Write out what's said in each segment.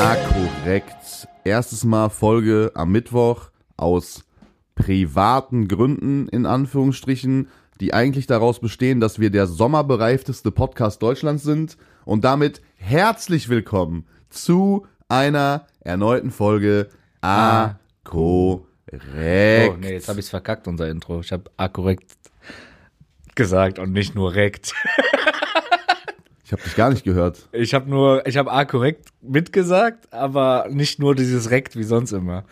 Ah, korrekt. Erstes Mal Folge am Mittwoch aus privaten Gründen, in Anführungsstrichen, die eigentlich daraus bestehen, dass wir der sommerbereifteste Podcast Deutschlands sind. Und damit herzlich willkommen zu einer erneuten Folge A, korrekt. Oh, nee, jetzt habe ich's verkackt, unser Intro. Ich habe A korrekt gesagt und nicht nur rekt. Ich habe dich gar nicht gehört. Ich habe nur, ich habe A korrekt mitgesagt, aber nicht nur dieses rekt wie sonst immer.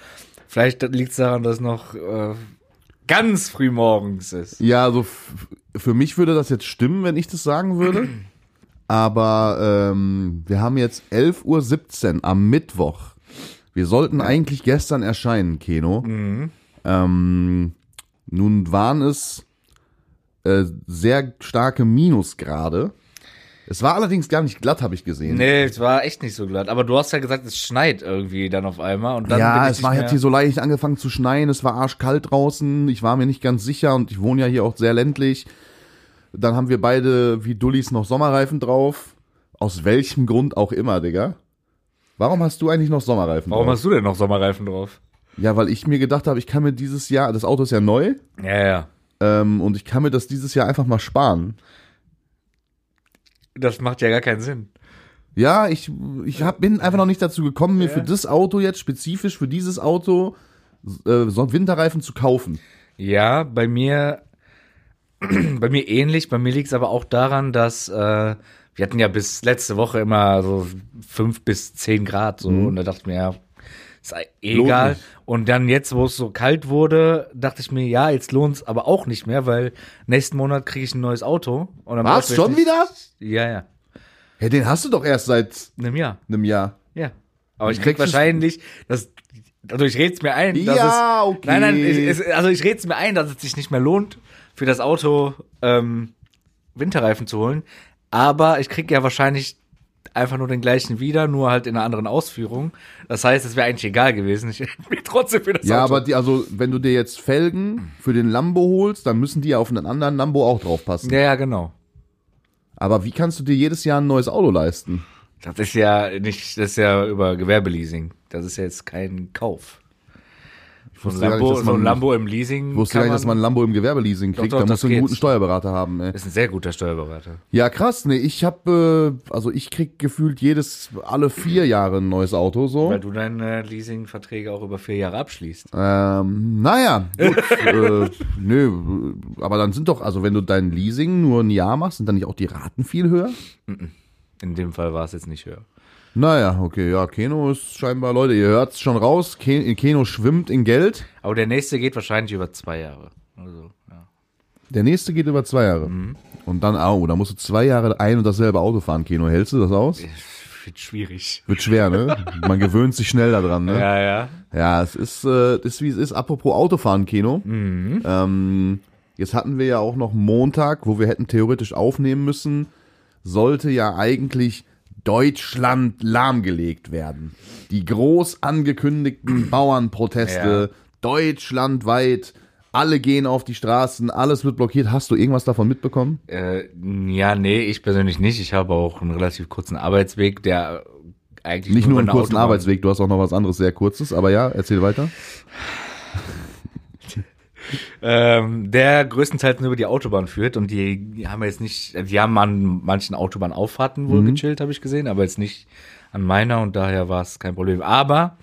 Vielleicht liegt's daran, dass noch äh, ganz früh morgens ist. Ja, also für mich würde das jetzt stimmen, wenn ich das sagen würde. Aber ähm, wir haben jetzt 11.17 Uhr am Mittwoch. Wir sollten eigentlich gestern erscheinen, Keno. Ähm, nun waren es äh, sehr starke Minusgrade. Es war allerdings gar nicht glatt, habe ich gesehen. Nee, es war echt nicht so glatt. Aber du hast ja gesagt, es schneit irgendwie dann auf einmal. Und dann ja, es war mehr- hier so leicht angefangen zu schneien, es war arschkalt draußen, ich war mir nicht ganz sicher und ich wohne ja hier auch sehr ländlich. Dann haben wir beide wie Dullis noch Sommerreifen drauf. Aus welchem Grund auch immer, Digga. Warum hast du eigentlich noch Sommerreifen Warum drauf? hast du denn noch Sommerreifen drauf? Ja, weil ich mir gedacht habe, ich kann mir dieses Jahr, das Auto ist ja neu, Ja, ja. ähm, und ich kann mir das dieses Jahr einfach mal sparen. Das macht ja gar keinen Sinn. Ja, ich, ich hab, bin einfach noch nicht dazu gekommen, mir für das Auto jetzt, spezifisch für dieses Auto, äh, so Winterreifen zu kaufen. Ja, bei mir, bei mir ähnlich. Bei mir liegt es aber auch daran, dass äh, wir hatten ja bis letzte Woche immer so fünf bis zehn Grad so und da dachte ich mir, ja, ist. Lohnt egal. Und dann jetzt, wo es so kalt wurde, dachte ich mir, ja, jetzt lohnt's aber auch nicht mehr, weil nächsten Monat kriege ich ein neues Auto. Und dann Was, schon nicht- wieder? Ja, ja, Ja, den hast du doch erst seit in einem Jahr. einem Jahr. Ja. Aber ich krieg wahrscheinlich, das, also ich red's mir ein, dass Ja, es, okay. nein, nein, es, es, also ich red's mir ein, dass es sich nicht mehr lohnt, für das Auto ähm, Winterreifen zu holen. Aber ich krieg ja wahrscheinlich einfach nur den gleichen wieder, nur halt in einer anderen Ausführung. Das heißt, es wäre eigentlich egal gewesen. Ich hätte mir trotzdem für das Ja, Auto. aber die, also, wenn du dir jetzt Felgen für den Lambo holst, dann müssen die ja auf einen anderen Lambo auch draufpassen. ja, ja, genau. Aber wie kannst du dir jedes Jahr ein neues Auto leisten? Das ist ja nicht, das ist ja über Gewerbeleasing. Das ist ja jetzt kein Kauf. So ein nicht, Lambo, dass so ein man- Lambo im Leasing. Ich wusste gar nicht, dass man ein Lambo im Gewerbeleasing kriegt. doch, da das musst du einen guten Steuerberater haben, ey. ist ein sehr guter Steuerberater. Ja, krass, nee, ich habe, äh, also ich krieg gefühlt jedes, alle vier Jahre ein neues Auto, so. Weil du deine Leasingverträge auch über vier Jahre abschließt. Ähm, naja, gut, äh, nö, aber dann sind doch, also wenn du dein Leasing nur ein Jahr machst, sind dann nicht auch die Raten viel höher? In dem Fall war es jetzt nicht höher. Naja, okay, ja, Keno ist scheinbar, Leute, ihr hört's schon raus, Ke- Keno schwimmt in Geld. Aber der nächste geht wahrscheinlich über zwei Jahre. Also, ja. Der nächste geht über zwei Jahre. Und dann, au, da musst du zwei Jahre ein und dasselbe Auto fahren, Keno. Hältst du das aus? Wird schwierig. Wird schwer, ne? Man gewöhnt sich schnell daran, ne? Ja, ja. Ja, es ist, äh, ist wie es ist. Apropos Autofahren, Kino. Ähm, jetzt hatten wir ja auch noch Montag, wo wir hätten theoretisch aufnehmen müssen, sollte ja eigentlich Deutschland lahmgelegt werden. Die groß angekündigten Bauernproteste, deutschlandweit, alle gehen auf die Straßen, alles wird blockiert. Hast du irgendwas davon mitbekommen? Äh, ja, nee, ich persönlich nicht. Ich habe auch einen relativ kurzen Arbeitsweg, der eigentlich Nicht nur über einen eine kurzen Autobahn- Arbeitsweg, du hast auch noch was anderes sehr kurzes, aber ja, erzähl weiter. Ähm, der größtenteils nur über die Autobahn führt und die, haben jetzt nicht, die haben an manchen Autobahnauffahrten wohl gechillt, habe ich gesehen, aber jetzt nicht an meiner und daher war es kein Problem. Aber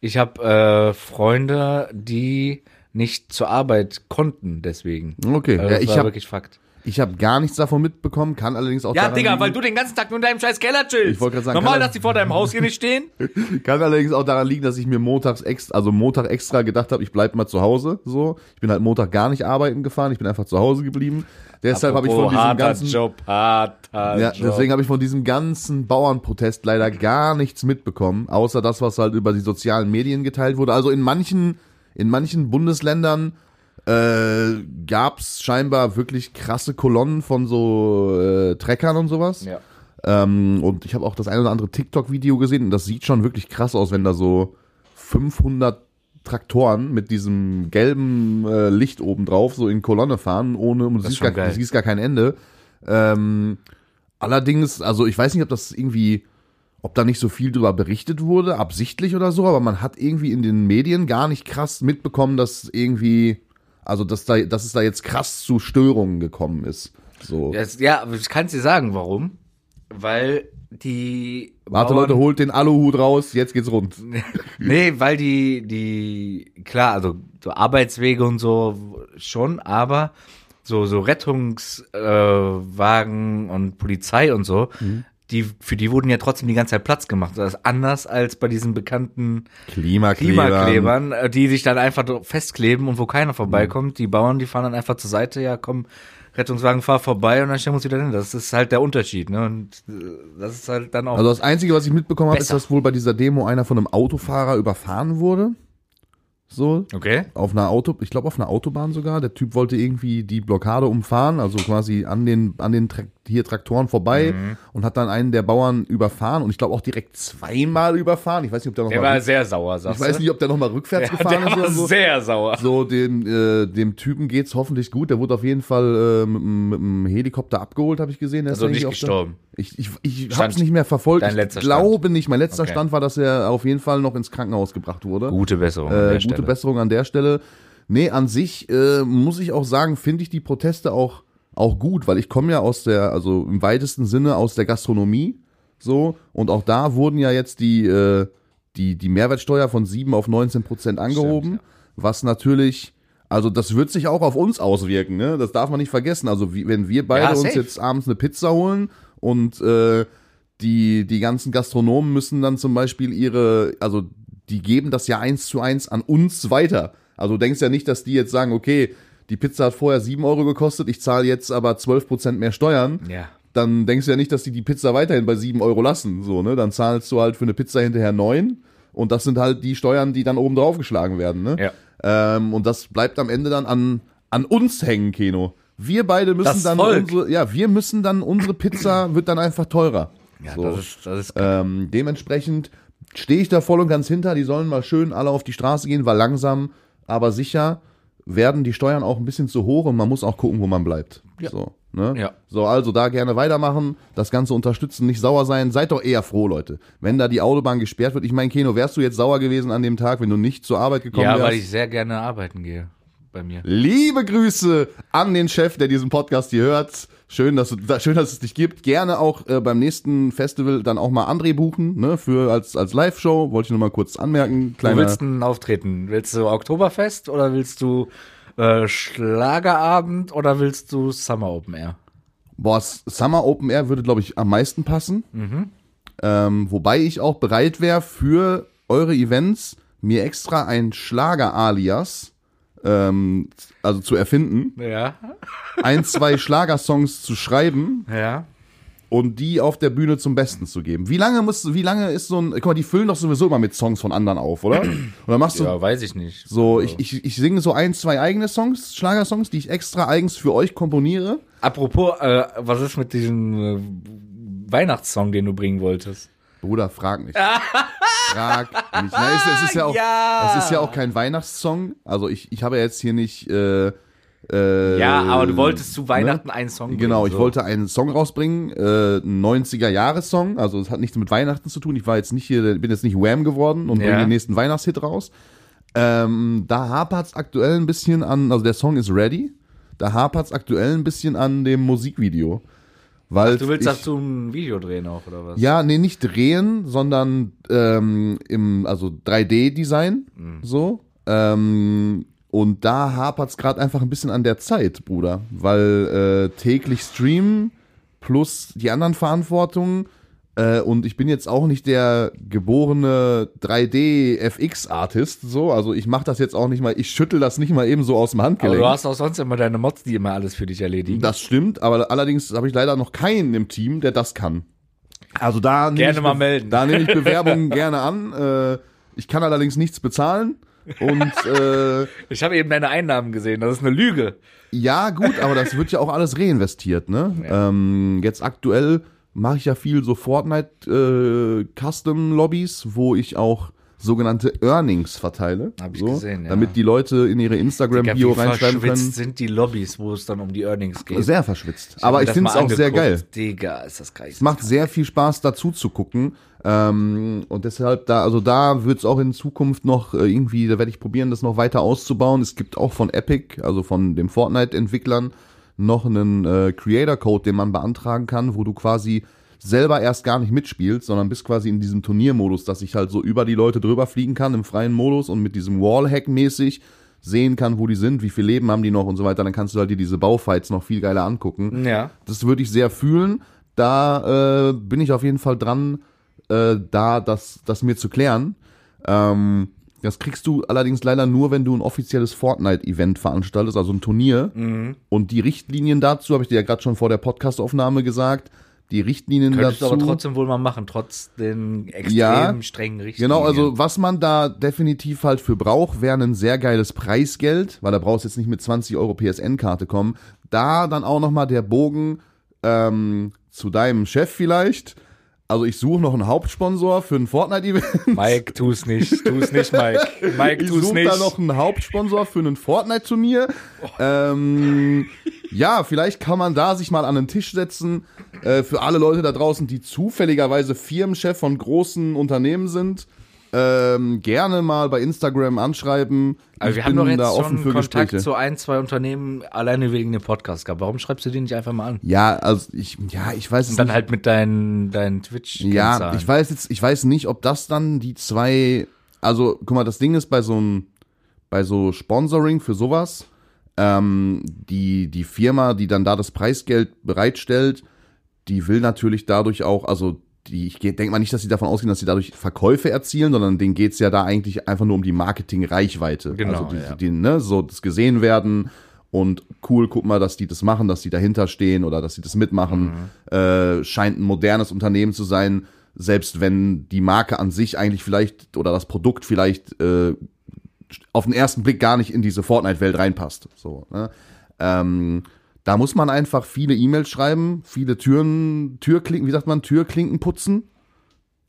ich habe äh, Freunde, die nicht zur Arbeit konnten, deswegen. Okay, also ja, das ich war habe wirklich Fakt. Ich habe gar nichts davon mitbekommen, kann allerdings auch Ja, Digga, liegen, weil du den ganzen Tag nur in deinem scheiß Keller chillst. Ich wollte gerade sagen, Normal, dass die vor deinem Haus hier nicht stehen. kann allerdings auch daran liegen, dass ich mir montags extra, also Montag extra gedacht habe, ich bleib mal zu Hause. So, ich bin halt Montag gar nicht arbeiten gefahren, ich bin einfach zu Hause geblieben. Deshalb habe ich von diesem ganzen, Job, harter ja, Job. deswegen habe ich von diesem ganzen Bauernprotest leider gar nichts mitbekommen, außer das, was halt über die sozialen Medien geteilt wurde. Also in manchen, in manchen Bundesländern äh, gab es scheinbar wirklich krasse Kolonnen von so äh, Treckern und sowas. ja. Ähm, und ich habe auch das ein oder andere TikTok-Video gesehen und das sieht schon wirklich krass aus, wenn da so 500 Traktoren mit diesem gelben äh, Licht oben drauf so in Kolonne fahren, ohne, und du siehst gar, du siehst gar kein Ende. Ähm, allerdings, also ich weiß nicht, ob das irgendwie ob da nicht so viel drüber berichtet wurde, absichtlich oder so, aber man hat irgendwie in den Medien gar nicht krass mitbekommen, dass irgendwie, also dass da, dass es da jetzt krass zu Störungen gekommen ist. So. Das, ja, ich kann dir sagen, warum. Weil die. Warte, Bauern- Leute, holt den Aluhut raus, jetzt geht's rund. Nee, weil die, die, klar, also so Arbeitswege und so schon, aber so, so Rettungswagen äh, und Polizei und so, die, für die wurden ja trotzdem die ganze Zeit Platz gemacht. Das ist anders als bei diesen bekannten Klimakleber. Klimaklebern, äh, die sich dann einfach festkleben und wo keiner vorbeikommt. Die Bauern, die fahren dann einfach zur Seite, ja komm, Rettungswagen fahr vorbei und dann stellen wir uns wieder hin. Das ist halt der Unterschied, ne? Und äh, das ist halt dann auch. Also das Einzige, was ich mitbekommen habe, ist, dass wohl bei dieser Demo einer von einem Autofahrer überfahren wurde. So, okay. auf einer Auto, ich glaube auf einer Autobahn sogar. Der Typ wollte irgendwie die Blockade umfahren, also quasi an den an den Tra hier Traktoren vorbei Mhm. und hat dann einen der Bauern überfahren und ich glaube auch direkt zweimal überfahren. Ich weiß nicht, ob der noch Der mal war sehr sauer, ich sagst weiß du? nicht, ob der noch mal rückwärts Ja, gefahren der ist war oder so. sehr sauer. So, dem, äh, dem Typen geht's hoffentlich gut. Der wurde auf jeden Fall äh, mit, mit dem Helikopter abgeholt, habe ich gesehen. Der ist Also nicht auf der- gestorben. Ich, ich, ich Stand- hab's nicht mehr verfolgt. dein ich letzter glaube nicht. Mein letzter Okay. Stand war, dass er auf jeden Fall noch ins Krankenhaus gebracht wurde. Gute Besserung. an äh, der gute Stelle. Besserung an der Stelle. Nee, an sich äh, muss ich auch sagen, finde ich die Proteste auch, auch gut, weil ich komme ja aus der, also im weitesten Sinne aus der Gastronomie. So, und auch da wurden ja jetzt die, äh, die, die Mehrwertsteuer von 7 auf 19 Prozent angehoben, Stimmt, was natürlich, also das wird sich auch auf uns auswirken, ne? Das darf man nicht vergessen. Also wie, wenn wir beide Ja, uns jetzt abends eine Pizza holen und äh, die, die ganzen Gastronomen müssen dann zum Beispiel ihre, also die geben das ja eins zu eins an uns weiter. Also du denkst ja nicht, dass die jetzt sagen, okay, die Pizza hat vorher 7 Euro gekostet, ich zahle jetzt aber 12 Prozent mehr Steuern. Ja. Dann denkst du ja nicht, dass die die Pizza weiterhin bei 7 Euro lassen. So, ne? Dann zahlst du halt für eine Pizza hinterher 9 und das sind halt die Steuern, die dann oben drauf geschlagen werden. Ne? Ja. Ähm, und das bleibt am Ende dann an, an uns hängen, Keno. Wir beide müssen Das dann Volk. unsere, ja, wir müssen dann, unsere Pizza wird dann einfach teurer. Ja, so. das ist, das ist Ähm, dementsprechend stehe ich da voll und ganz hinter. Die sollen mal schön alle auf die Straße gehen, weil langsam, aber sicher werden die Steuern auch ein bisschen zu hoch und man muss auch gucken, wo man bleibt. Ja. So, ne? Ja. so, also da gerne weitermachen, das Ganze unterstützen, nicht sauer sein. Seid doch eher froh, Leute. Wenn da die Autobahn gesperrt wird, ich meine, Keno, wärst du jetzt sauer gewesen an dem Tag, wenn du nicht zur Arbeit gekommen ja, wärst? weil ich sehr gerne arbeiten gehe bei mir. Liebe Grüße an den Chef, der diesen Podcast hier hört. Schön, dass, du, da- schön, dass es dich gibt. Gerne auch äh, beim nächsten Festival dann auch mal André buchen, ne, für als, als Live-Show. Wollte ich nur mal kurz anmerken. Wo Kleiner, willst du denn auftreten? Willst du Oktoberfest oder willst du äh, Schlagerabend oder willst du Summer Open Air? boah, Summer Open Air würde, glaube ich, am meisten passen. Ähm, wobei ich auch bereit wäre, für eure Events mir extra ein Schlager-Alias ähm, also zu erfinden, Ja. ein, zwei Schlagersongs zu schreiben Ja. und die auf der Bühne zum Besten zu geben. Wie lange muss, wie lange ist so ein, guck mal, die füllen doch sowieso immer mit Songs von anderen auf, oder? Oder machst du Ja, weiß ich nicht. so, ich, ich, ich singe so ein, zwei eigene Songs, Schlagersongs, die ich extra eigens für euch komponiere. Apropos, äh, was ist mit diesem äh, Weihnachtssong, den du bringen wolltest? Bruder, frag nicht. frag nicht. Na, es, es ist ja auch, Ja. es ist ja auch kein Weihnachtssong. Also ich, ich habe ja jetzt hier nicht, äh, äh, Ja, aber du wolltest zu Weihnachten einen Song bringen. Genau, ich so. wollte einen Song rausbringen, äh, ein 90er-Jahres-Song, also es hat nichts mit Weihnachten zu tun. Ich war jetzt nicht hier, bin jetzt nicht Wham geworden und Ja. bringe den nächsten Weihnachtshit raus. Ähm, da hapert's aktuell ein bisschen an, also der Song ist ready, da hapert's aktuell ein bisschen an dem Musikvideo. Weil Du willst ich, dazu ein Video drehen auch, oder was? ja, nee, nicht drehen, sondern ähm, im, also 3D-Design, Mhm. so. Ähm, und da hapert's gerade einfach ein bisschen an der Zeit, Bruder. Weil äh, täglich streamen plus die anderen Verantwortungen. Äh, und ich bin jetzt auch nicht der geborene 3D-FX-Artist, so. Also ich mache das jetzt auch nicht mal, ich schüttel das nicht mal eben so aus dem aber Handgelenk. du hast auch sonst immer deine Mods, die immer alles für dich erledigen. Das stimmt, aber allerdings habe ich leider noch keinen im Team, der das kann. Also da nehme Gerne ich mal melden. Da nehme ich Bewerbungen gerne an. Äh, ich kann allerdings nichts bezahlen. Und äh, Ich habe eben deine Einnahmen gesehen, das ist eine Lüge. ja, gut, aber das wird ja auch alles reinvestiert, ne? Ähm, jetzt aktuell mache ich ja viel so Fortnite äh, Custom Lobbys, wo ich auch sogenannte Earnings verteile. Hab ich so, gesehen, ja. Damit die Leute in ihre Instagram-Bio reinschreiben verschwitzt können. sind die Lobbys, wo es dann um die Earnings geht. Sehr verschwitzt. hab aber ich finde es auch sehr geil. Digga, ist das geil. Es macht sehr viel Spaß dazu zu gucken. Ähm, und deshalb da, also da wird es auch in Zukunft noch äh, irgendwie, da werde ich probieren, das noch weiter auszubauen. Es gibt auch von Epic, also von den Fortnite-Entwicklern, noch einen äh, Creator-Code, den man beantragen kann, wo du quasi selber erst gar nicht mitspielst, sondern bist quasi in diesem Turniermodus, dass ich halt so über die Leute drüber fliegen kann im freien Modus und mit diesem Wallhack mäßig sehen kann, wo die sind, wie viel Leben haben die noch und so weiter. Dann kannst du halt dir diese Baufights noch viel geiler angucken. Ja. Das würde ich sehr fühlen. Da äh, bin ich auf jeden Fall dran, äh, da das, das mir zu klären. Ähm, das kriegst du allerdings leider nur, wenn du ein offizielles Fortnite-Event veranstaltest, also ein Turnier. Und die Richtlinien dazu, habe ich dir ja gerade schon vor der Podcastaufnahme gesagt, die Richtlinien Könntest du dazu. aber trotzdem wohl mal machen, trotz den extrem Ja, strengen Richtlinien. Genau, also was man da definitiv halt für braucht, wäre ein sehr geiles Preisgeld, weil da brauchst du jetzt nicht mit 20 Euro PSN-Karte kommen. Da dann auch nochmal der Bogen ähm, zu deinem Chef vielleicht. Also ich suche noch einen Hauptsponsor für ein Fortnite-Event. Mike, tu's nicht, tu's nicht, Mike. Mike, Ich tu's suche nicht. da noch einen Hauptsponsor für ein Fortnite-Turnier. Ähm, ja, vielleicht kann man da sich mal an den Tisch setzen. Äh, für alle Leute da draußen, die zufälligerweise Firmenchef von großen Unternehmen sind. Ähm, gerne mal bei Instagram anschreiben. Ich wir haben doch jetzt da offen schon für Kontakt Gespräche. zu ein, zwei Unternehmen alleine wegen dem Podcast gehabt. Warum schreibst du den nicht einfach mal an? Ja, also ich, ja, ich weiß es Und dann nicht. halt mit deinen, deinen twitch Ja, ich weiß jetzt, ich weiß nicht, ob das dann die zwei, also guck mal, das Ding ist bei so einem, bei so Sponsoring für sowas, ähm, die, die Firma, die dann da das Preisgeld bereitstellt, die will natürlich dadurch auch, also die, ich denke mal nicht, dass sie davon ausgehen, dass sie dadurch Verkäufe erzielen, sondern denen geht's ja da eigentlich einfach nur um die Marketing-Reichweite. Genau, also die, ja. die, ne, so das gesehen werden und cool, guck mal, dass die das machen, dass die dahinter stehen oder dass sie das mitmachen. Äh, scheint ein modernes Unternehmen zu sein, selbst wenn die Marke an sich eigentlich vielleicht oder das Produkt vielleicht äh, auf den ersten Blick gar nicht in diese Fortnite-Welt reinpasst. So, ne? ähm, da muss man einfach viele E-Mails schreiben, viele Türen, Türklinken, wie sagt man, Türklinken putzen,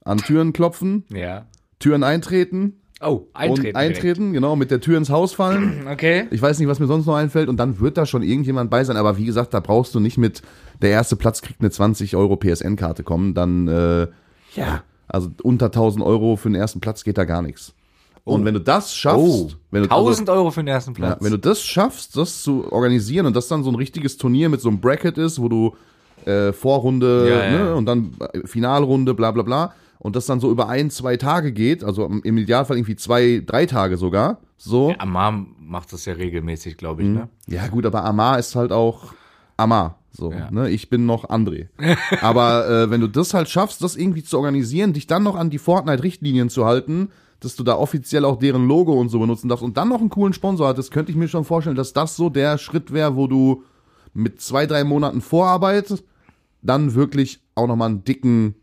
an Türen klopfen, Ja. Türen eintreten Oh, eintreten. und eintreten, genau, mit der Tür ins Haus fallen. Okay. Ich weiß nicht, was mir sonst noch einfällt und dann wird da schon irgendjemand bei sein, aber wie gesagt, da brauchst du nicht mit der erste Platz kriegt eine 20 Euro PSN-Karte kommen, dann äh, ja, also unter 1000 Euro für den ersten Platz geht da gar nichts. Und wenn du das schaffst, Oh, wenn du also, 1000 Euro für den ersten ja, Platz. wenn du das schaffst, das zu organisieren und das dann so ein richtiges Turnier mit so einem Bracket ist, wo du äh, Vorrunde Ja, ja. Ne, und dann äh, Finalrunde, bla bla bla, und das dann so über ein, zwei Tage geht, also im Idealfall irgendwie zwei, drei Tage sogar, so. ja, Amar macht das ja regelmäßig, glaube ich, ne? Ja, gut, aber Amar ist halt auch Amar. So, Ja. ne? Ich bin noch André. aber äh, wenn du das halt schaffst, das irgendwie zu organisieren, dich dann noch an die Fortnite-Richtlinien zu halten, dass du da offiziell auch deren Logo und so benutzen darfst und dann noch einen coolen Sponsor hattest, könnte ich mir schon vorstellen, dass das so der Schritt wäre, wo du mit zwei, drei Monaten Vorarbeit dann wirklich auch nochmal einen dicken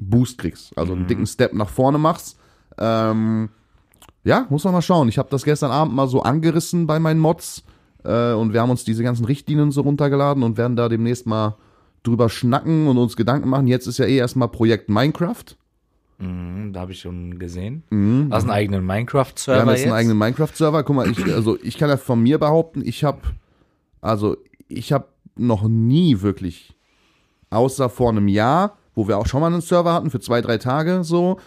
Boost kriegst. Also einen dicken Step nach vorne machst. Ähm, ja, muss man mal schauen. Ich habe das gestern Abend mal so angerissen bei meinen Mods äh, und wir haben uns diese ganzen Richtlinien so runtergeladen und werden da demnächst mal drüber schnacken und uns Gedanken machen. Jetzt ist ja eh erstmal Projekt Minecraft. Mhm, da habe ich schon gesehen. Du hast einen eigenen Wir Minecraft-Server haben jetzt jetzt. einen eigenen Minecraft-Server. Guck mal, ich, also ich kann ja von mir behaupten, ich habe, also ich habe noch nie wirklich, außer vor einem Jahr, wo wir auch schon mal einen Server hatten für zwei, drei Tage so,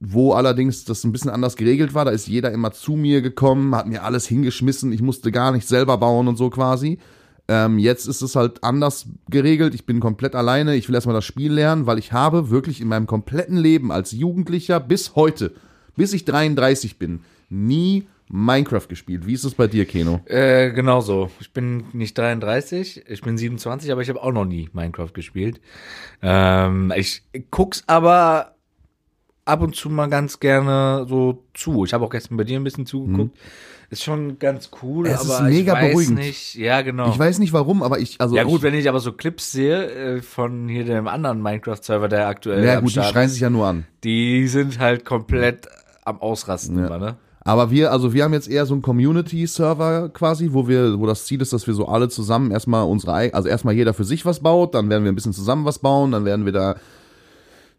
wo allerdings das ein bisschen anders geregelt war. Da ist jeder immer zu mir gekommen, hat mir alles hingeschmissen, ich musste gar nicht selber bauen und so quasi. Ähm, jetzt ist es halt anders geregelt. Ich bin komplett alleine. Ich will erstmal das Spiel lernen, weil ich habe wirklich in meinem kompletten Leben als Jugendlicher bis heute, bis ich 33 bin, nie Minecraft gespielt. Wie ist es bei dir, Keno? Äh, genau so. Ich bin nicht 33, ich bin 27, aber ich habe auch noch nie Minecraft gespielt. Ähm, ich guck's aber ab und zu mal ganz gerne so zu. Ich habe auch gestern bei dir ein bisschen zugeguckt. Ist schon ganz cool. Es ist aber mega ich weiß beruhigend. nicht. Ja, genau. Ich weiß nicht warum, aber ich, also. ja gut, ich, wenn ich aber so Clips sehe äh, von hier dem anderen Minecraft-Server, der aktuell ja gut, die Start schreien ist, sich ja nur an. die sind halt komplett am Ausrasten Ja. immer, ne? Aber wir, also wir haben jetzt eher so einen Community-Server quasi, wo wir, wo das Ziel ist, dass wir so alle zusammen erstmal unsere, also erstmal jeder für sich was baut, dann werden wir ein bisschen zusammen was bauen, dann werden wir da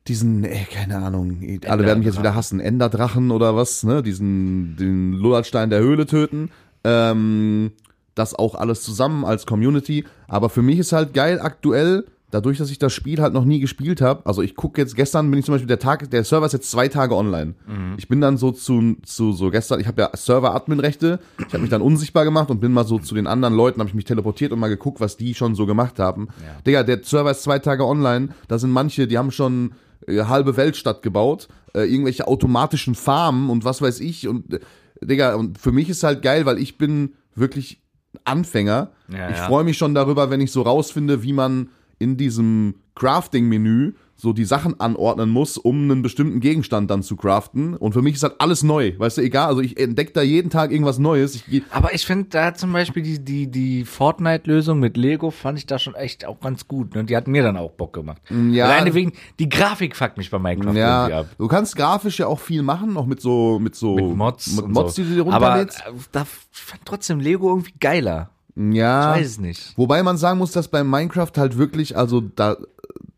diesen, ey, keine Ahnung, alle werden mich jetzt wieder hassen, Enderdrachen oder was, ne, diesen, den Lullertstein der Höhle töten, ähm, das auch alles zusammen als Community, aber für mich ist halt geil aktuell, dadurch, dass ich das Spiel halt noch nie gespielt habe, also ich gucke jetzt gestern, bin ich zum Beispiel der Tag, der Server ist jetzt zwei Tage online. Ich bin dann so zu, zu so gestern, ich habe ja Server-Admin-Rechte, ich habe mich dann unsichtbar gemacht und bin mal so zu den anderen Leuten, habe ich mich teleportiert und mal geguckt, was die schon so gemacht haben. Ja. Digga, der Server ist zwei Tage online, da sind manche, die haben schon äh, halbe Weltstadt gebaut, äh, irgendwelche automatischen Farmen und was weiß ich und äh, Digga, und für mich ist halt geil, weil ich bin wirklich Anfänger. Ja, ich ja. freue mich schon darüber, wenn ich so rausfinde, wie man in diesem Crafting-Menü so die Sachen anordnen muss, um einen bestimmten Gegenstand dann zu craften. Und für mich ist halt alles neu. Weißt du, egal, also ich entdecke da jeden Tag irgendwas Neues. Ich, Aber ich finde da zum Beispiel die, die, die Fortnite-Lösung mit Lego fand ich da schon echt auch ganz gut. Ne? Die hat mir dann auch Bock gemacht. ja. Alleine wegen, die Grafik fuckt mich bei Minecraft irgendwie ja, ab. du kannst grafisch ja auch viel machen, auch mit so mit so Mit Mods. mit und Mods so. die du dir Aber runterlädst. äh, da fand trotzdem Lego irgendwie geiler. ja, Ich weiß es nicht. Wobei man sagen muss, dass bei Minecraft halt wirklich, also da,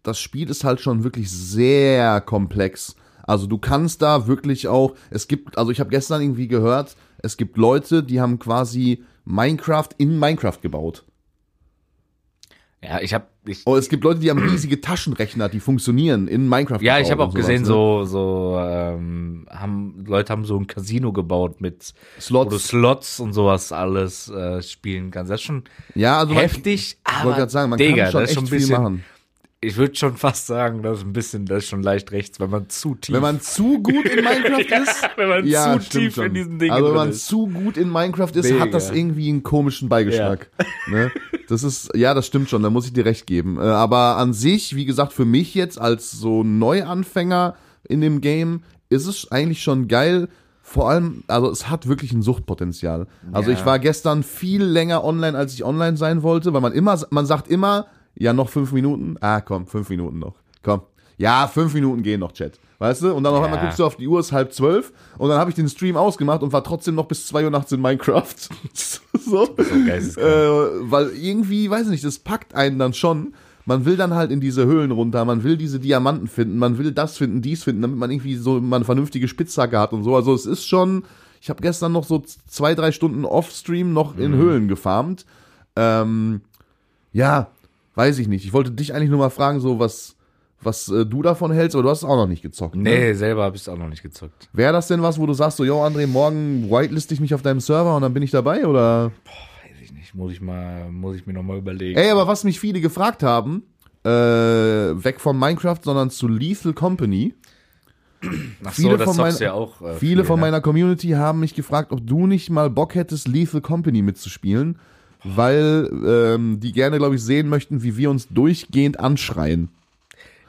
das Spiel ist halt schon wirklich sehr komplex. Also du kannst da wirklich auch, es gibt, also ich habe gestern irgendwie gehört, es gibt Leute, die haben quasi Minecraft in Minecraft gebaut. Ja, ich habe ich, Oh, es gibt Leute, die haben riesige Taschenrechner, die funktionieren in Minecraft. ja, ich habe auch gesehen, ne? so so ähm, haben Leute haben so ein Casino gebaut mit wo du Slots. Slots und sowas alles äh, spielen kannst. Das ist schon Ja, also man- heftig, Ich aber wollte gerade sagen, man Digga, kann schon echt schon viel bisschen, machen. Ich würde schon fast sagen, das ist ein bisschen, das ist schon leicht rechts, wenn man zu tief Wenn man zu gut in Minecraft ist, wenn man ja, zu tief schon. in diesen Dingen Also wenn man ist. zu gut in Minecraft ist, Mega. hat das irgendwie einen komischen Beigeschmack. Ne? Das ist, ja, das stimmt schon, da muss ich dir recht geben. Äh, Aber an sich, wie gesagt, für mich jetzt als so Neuanfänger in dem Game, ist es eigentlich schon geil. Vor allem, also es hat wirklich ein Suchtpotenzial. Also Ja. ich war gestern viel länger online, als ich online sein wollte, weil man immer, man sagt immer, ja, noch fünf Minuten. Ah, komm, fünf Minuten noch. Komm. Ja, fünf Minuten gehen noch, Chat. Weißt du? Und dann noch einmal Ja. guckst du auf die Uhr, ist halb zwölf. Und dann habe ich den Stream ausgemacht und war trotzdem noch bis zwei Uhr nachts in Minecraft. so. Äh, weil irgendwie, weiß ich nicht, das packt einen dann schon. Man will dann halt in diese Höhlen runter, man will diese Diamanten finden, man will das finden, dies finden, damit man irgendwie so mal eine vernünftige Spitzhacke hat und so. Also es ist schon, ich habe gestern noch so zwei, drei Stunden Offstream noch in Höhlen gefarmt. Ähm, ja, weiß ich nicht. Ich wollte dich eigentlich nur mal fragen, so was, was äh, du davon hältst, aber du hast es auch noch nicht gezockt. Ne? Nee, selber habe ich es auch noch nicht gezockt. Wäre das denn was, wo du sagst, so, yo, André, morgen whitelist ich mich auf deinem Server und dann bin ich dabei, oder? Weiß ich nicht, muss ich mal, muss ich mir noch mal überlegen. Ey, aber was mich viele gefragt haben, äh, weg von Minecraft, sondern zu Lethal Company. Ach viele das von du ja auch. Äh, Viele viel, von ne? meiner Community haben mich gefragt, ob du nicht mal Bock hättest, Lethal Company mitzuspielen, weil ähm, die gerne, glaube ich, sehen möchten, wie wir uns durchgehend anschreien.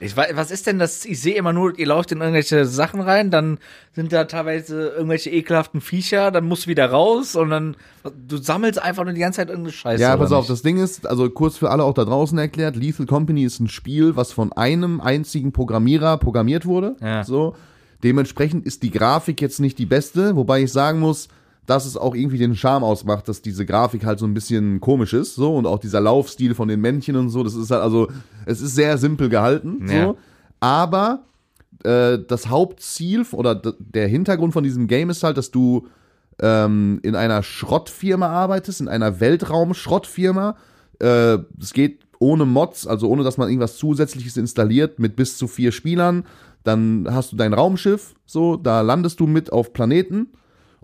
Ich weiß, was ist denn das? Ich sehe immer nur, ihr lauft in irgendwelche Sachen rein, dann sind da teilweise irgendwelche ekelhaften Viecher, dann musst du wieder raus und dann du sammelst einfach nur die ganze Zeit irgendeine Scheiße. Ja, pass auf, nicht? das Ding ist, also kurz für alle auch da draußen erklärt, Lethal Company ist ein Spiel, was von einem einzigen Programmierer programmiert wurde. Ja. So. Dementsprechend ist die Grafik jetzt nicht die beste, wobei ich sagen muss, dass es auch irgendwie den Charme ausmacht, dass diese Grafik halt so ein bisschen komisch ist, so, und auch dieser Laufstil von den Männchen und so, das ist halt, also, es ist sehr simpel gehalten, Ja. so. Aber äh, das Hauptziel oder der Hintergrund von diesem Game ist halt, dass du ähm, in einer Schrottfirma arbeitest, in einer Weltraum-Schrottfirma. Äh, es geht ohne Mods, also ohne dass man irgendwas Zusätzliches installiert, mit bis zu vier Spielern. Dann hast du dein Raumschiff, so, da landest du mit auf Planeten.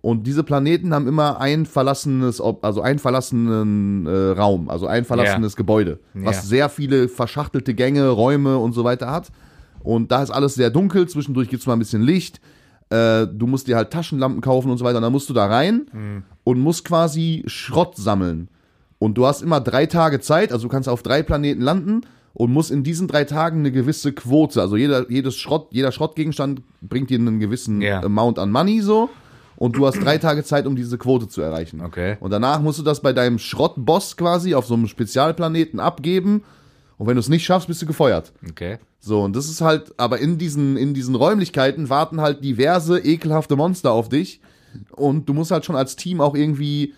Und diese Planeten haben immer ein verlassenes, also einen verlassenen äh, Raum, also ein verlassenes Gebäude, was Ja. sehr viele verschachtelte Gänge, Räume und so weiter hat. Und da ist alles sehr dunkel, zwischendurch gibt's mal ein bisschen Licht. Äh, du musst dir halt Taschenlampen kaufen und so weiter. Und dann musst du da rein und musst quasi Schrott sammeln. Und du hast immer drei Tage Zeit, also du kannst auf drei Planeten landen und musst in diesen drei Tagen eine gewisse Quote, also jeder, jedes Schrott, jeder Schrottgegenstand bringt dir einen gewissen Ja. Amount an Money so. Und du hast drei Tage Zeit, um diese Quote zu erreichen. Okay. Und danach musst du das bei deinem Schrottboss quasi auf so einem Spezialplaneten abgeben. Und wenn du es nicht schaffst, bist du gefeuert. Okay. So, und das ist halt, aber in diesen, in diesen Räumlichkeiten warten halt diverse ekelhafte Monster auf dich. Und du musst halt schon als Team auch irgendwie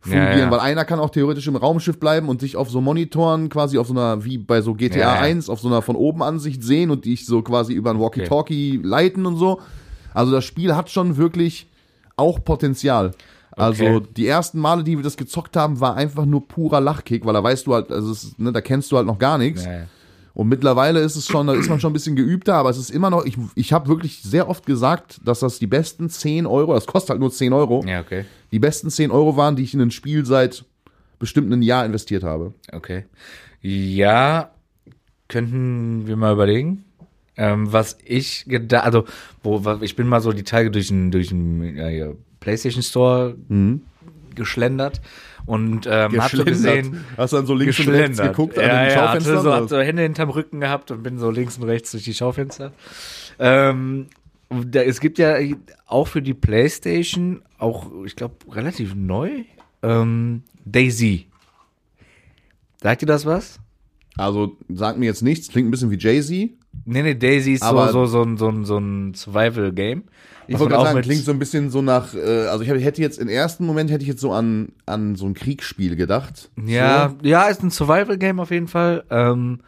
fungieren, Ja, ja. weil einer kann auch theoretisch im Raumschiff bleiben und dich auf so Monitoren quasi auf so einer, wie bei so GTA Ja, ja. 1, auf so einer von oben Ansicht sehen und dich so quasi über ein Walkie-Talkie leiten und so. Also das Spiel hat schon wirklich auch Potenzial. Also Okay. die ersten Male, die wir das gezockt haben, war einfach nur purer Lachkick, weil da weißt du halt, also es, ne, da kennst du halt noch gar nichts. Ja. Und mittlerweile ist es schon, da ist man schon ein bisschen geübter, aber es ist immer noch, ich, ich habe wirklich sehr oft gesagt, dass das die besten 10 Euro, das kostet halt nur 10 Euro, Ja, okay. die besten 10 Euro waren, die ich in ein Spiel seit bestimmt einem Jahr investiert habe. Okay. Ja, könnten wir mal überlegen. Ähm, was ich gedacht, also, wo, wa- ich bin mal so die Tage durch den, durch den hier, PlayStation Store geschlendert und ähm, hab so gesehen, Hast dann so links und rechts geguckt ja, an den ja, Schaufenstern? hatte so, hab so Hände hinterm Rücken gehabt und bin so links und rechts durch die Schaufenster. Ähm, da, es gibt ja auch für die Playstation, auch, ich glaube, relativ neu, ähm, Daisy. Sagt ihr das was? Also, sagt mir jetzt nichts, klingt ein bisschen wie Jay-Z. Nee, nee, Daisy ist Aber- so, so, so, ein- so, ein- so ein Survival-Game. Ich wollte gerade sagen, klingt so ein bisschen so nach, äh, also ich hätte jetzt im ersten Moment hätte ich jetzt so an, an so ein Kriegsspiel gedacht. Ja, ja, ist ein Survival-Game auf jeden Fall. Ähm,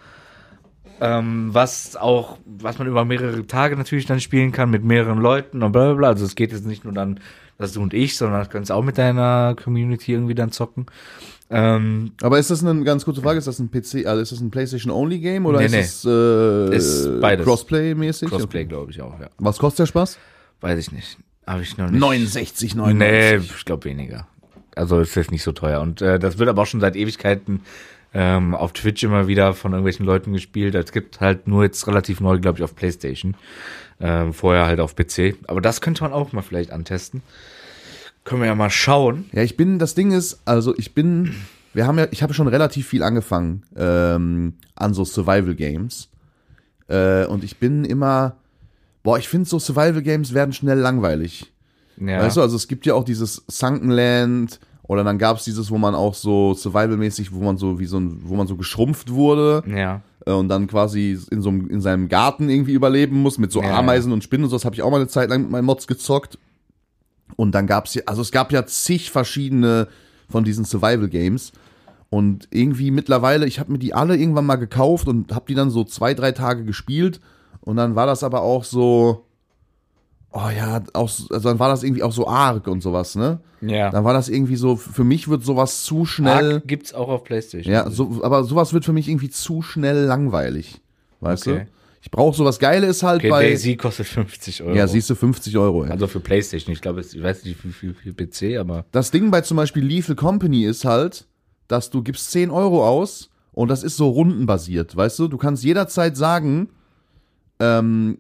ähm, was auch, was man über mehrere Tage natürlich dann spielen kann mit mehreren Leuten und bla bla bla. Also es geht jetzt nicht nur dann, dass du und ich, sondern du kannst auch mit deiner Community irgendwie dann zocken. Ähm, Aber ist das eine ganz kurze Frage, ist das ein PC, also ist das ein PlayStation Only Game oder Nee, ist es äh, Ist beides. Crossplay glaube ich auch, ja. Was kostet der Spaß? Weiß ich nicht. Habe ich noch nicht. 69, Nee, ich glaube weniger. Also ist jetzt nicht so teuer. Und äh, das wird aber auch schon seit Ewigkeiten ähm, auf Twitch immer wieder von irgendwelchen Leuten gespielt. Es gibt halt nur jetzt relativ neu, glaube ich, auf PlayStation. Ähm, vorher halt auf PC. Aber das könnte man auch mal vielleicht antesten. Können wir ja mal schauen. Ja, ich bin, das Ding ist, also ich bin, wir haben ja, ich habe schon relativ viel angefangen ähm, an so Survival Games. Äh, und ich bin immer, boah, ich finde so Survival Games werden schnell langweilig. Ja. Weißt du, also es gibt ja auch dieses Sunken Land oder dann gab es dieses, wo man auch so Survival-mäßig, wo man so wie so ein, wo man so geschrumpft wurde ja. äh, und dann quasi in so einem, in seinem Garten irgendwie überleben muss mit so Ja, Ameisen und Spinnen und so. Das habe ich auch mal eine Zeit lang mit meinen Mods gezockt. Und dann gab's ja, also es gab ja zig verschiedene von diesen Survival Games. Und irgendwie mittlerweile, ich habe mir die alle irgendwann mal gekauft und habe die dann so zwei, drei Tage gespielt. Und dann war das aber auch so, oh ja, auch, so- also dann war das irgendwie auch so arg und sowas, ne? Ja. Dann war das irgendwie so, für mich wird sowas zu schnell. Ark gibt's auch auf PlayStation. Ja, so, aber sowas wird für mich irgendwie zu schnell langweilig. Weißt Okay. du? Ich brauche sowas Geile ist halt Okay, bei. Daisy kostet 50 Euro. ja, siehst du, 50 Euro. Ey. Also für PlayStation. Ich glaube, es- ich weiß nicht, wie viel für PC, aber. Das Ding bei zum Beispiel Lethal Company ist halt, dass du gibst 10 Euro aus und das ist so rundenbasiert, weißt du? Du kannst jederzeit sagen, ähm,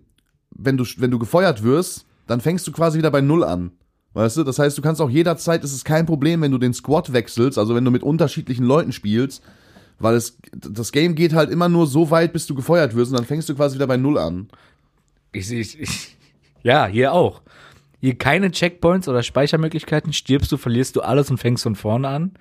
wenn du, wenn du gefeuert wirst, dann fängst du quasi wieder bei Null an. Weißt du? Das heißt, du kannst auch jederzeit, es ist kein Problem, wenn du den Squad wechselst, also wenn du mit unterschiedlichen Leuten spielst, weil es, das Game geht halt immer nur so weit, bis du gefeuert wirst und dann fängst du quasi wieder bei Null an. Ich ich, ich, ja, hier auch. Hier keine Checkpoints oder Speichermöglichkeiten. Stirbst du, verlierst du alles und fängst von vorne an.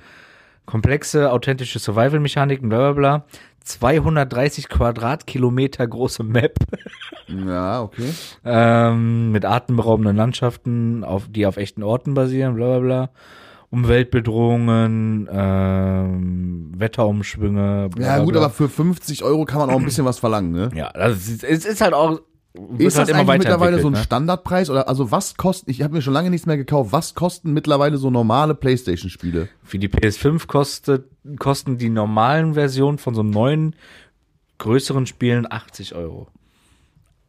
Komplexe, authentische Survival-Mechaniken, bla bla bla. 230 Quadratkilometer große Map Ja, okay. ähm, mit atemberaubenden Landschaften, auf, die auf echten Orten basieren, bla bla bla. Umweltbedrohungen, ähm, Wetterumschwünge. Bla, Ja, gut, bla. aber für 50 Euro kann man auch ein bisschen was verlangen, ne? Ja, ist, es ist halt auch. Ist halt das eigentlich mittlerweile so ein ne? Standardpreis oder also was kosten? Ich habe mir schon lange nichts mehr gekauft. Was kosten mittlerweile so normale PlayStation-Spiele? Für die PS5 kostet, kosten die normalen Versionen von so neuen, größeren Spielen 80 Euro.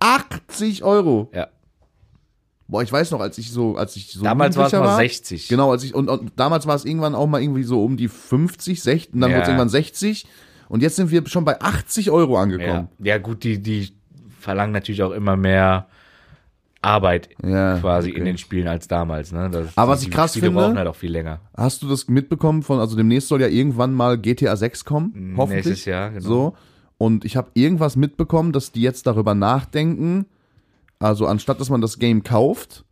80 Euro. Ja. Boah, ich weiß noch, als ich so, als ich so Damals war es mal 60. Genau, als ich und, und damals war es irgendwann auch mal irgendwie so um die 50, 60 und dann Ja. wird es irgendwann 60 und jetzt sind wir schon bei 80 Euro Ja. angekommen. ja, gut, die, die verlangen natürlich auch immer mehr Arbeit Ja, quasi okay. in den Spielen als damals. Ne? Das, Aber was ich krass die Spiele finde- brauchen halt auch viel länger. Hast du das mitbekommen von, also demnächst soll ja irgendwann mal GTA 6 kommen, hoffentlich. Nächstes Jahr, genau. So. Und ich habe irgendwas mitbekommen, dass die jetzt darüber nachdenken, also anstatt dass man das Game kauft,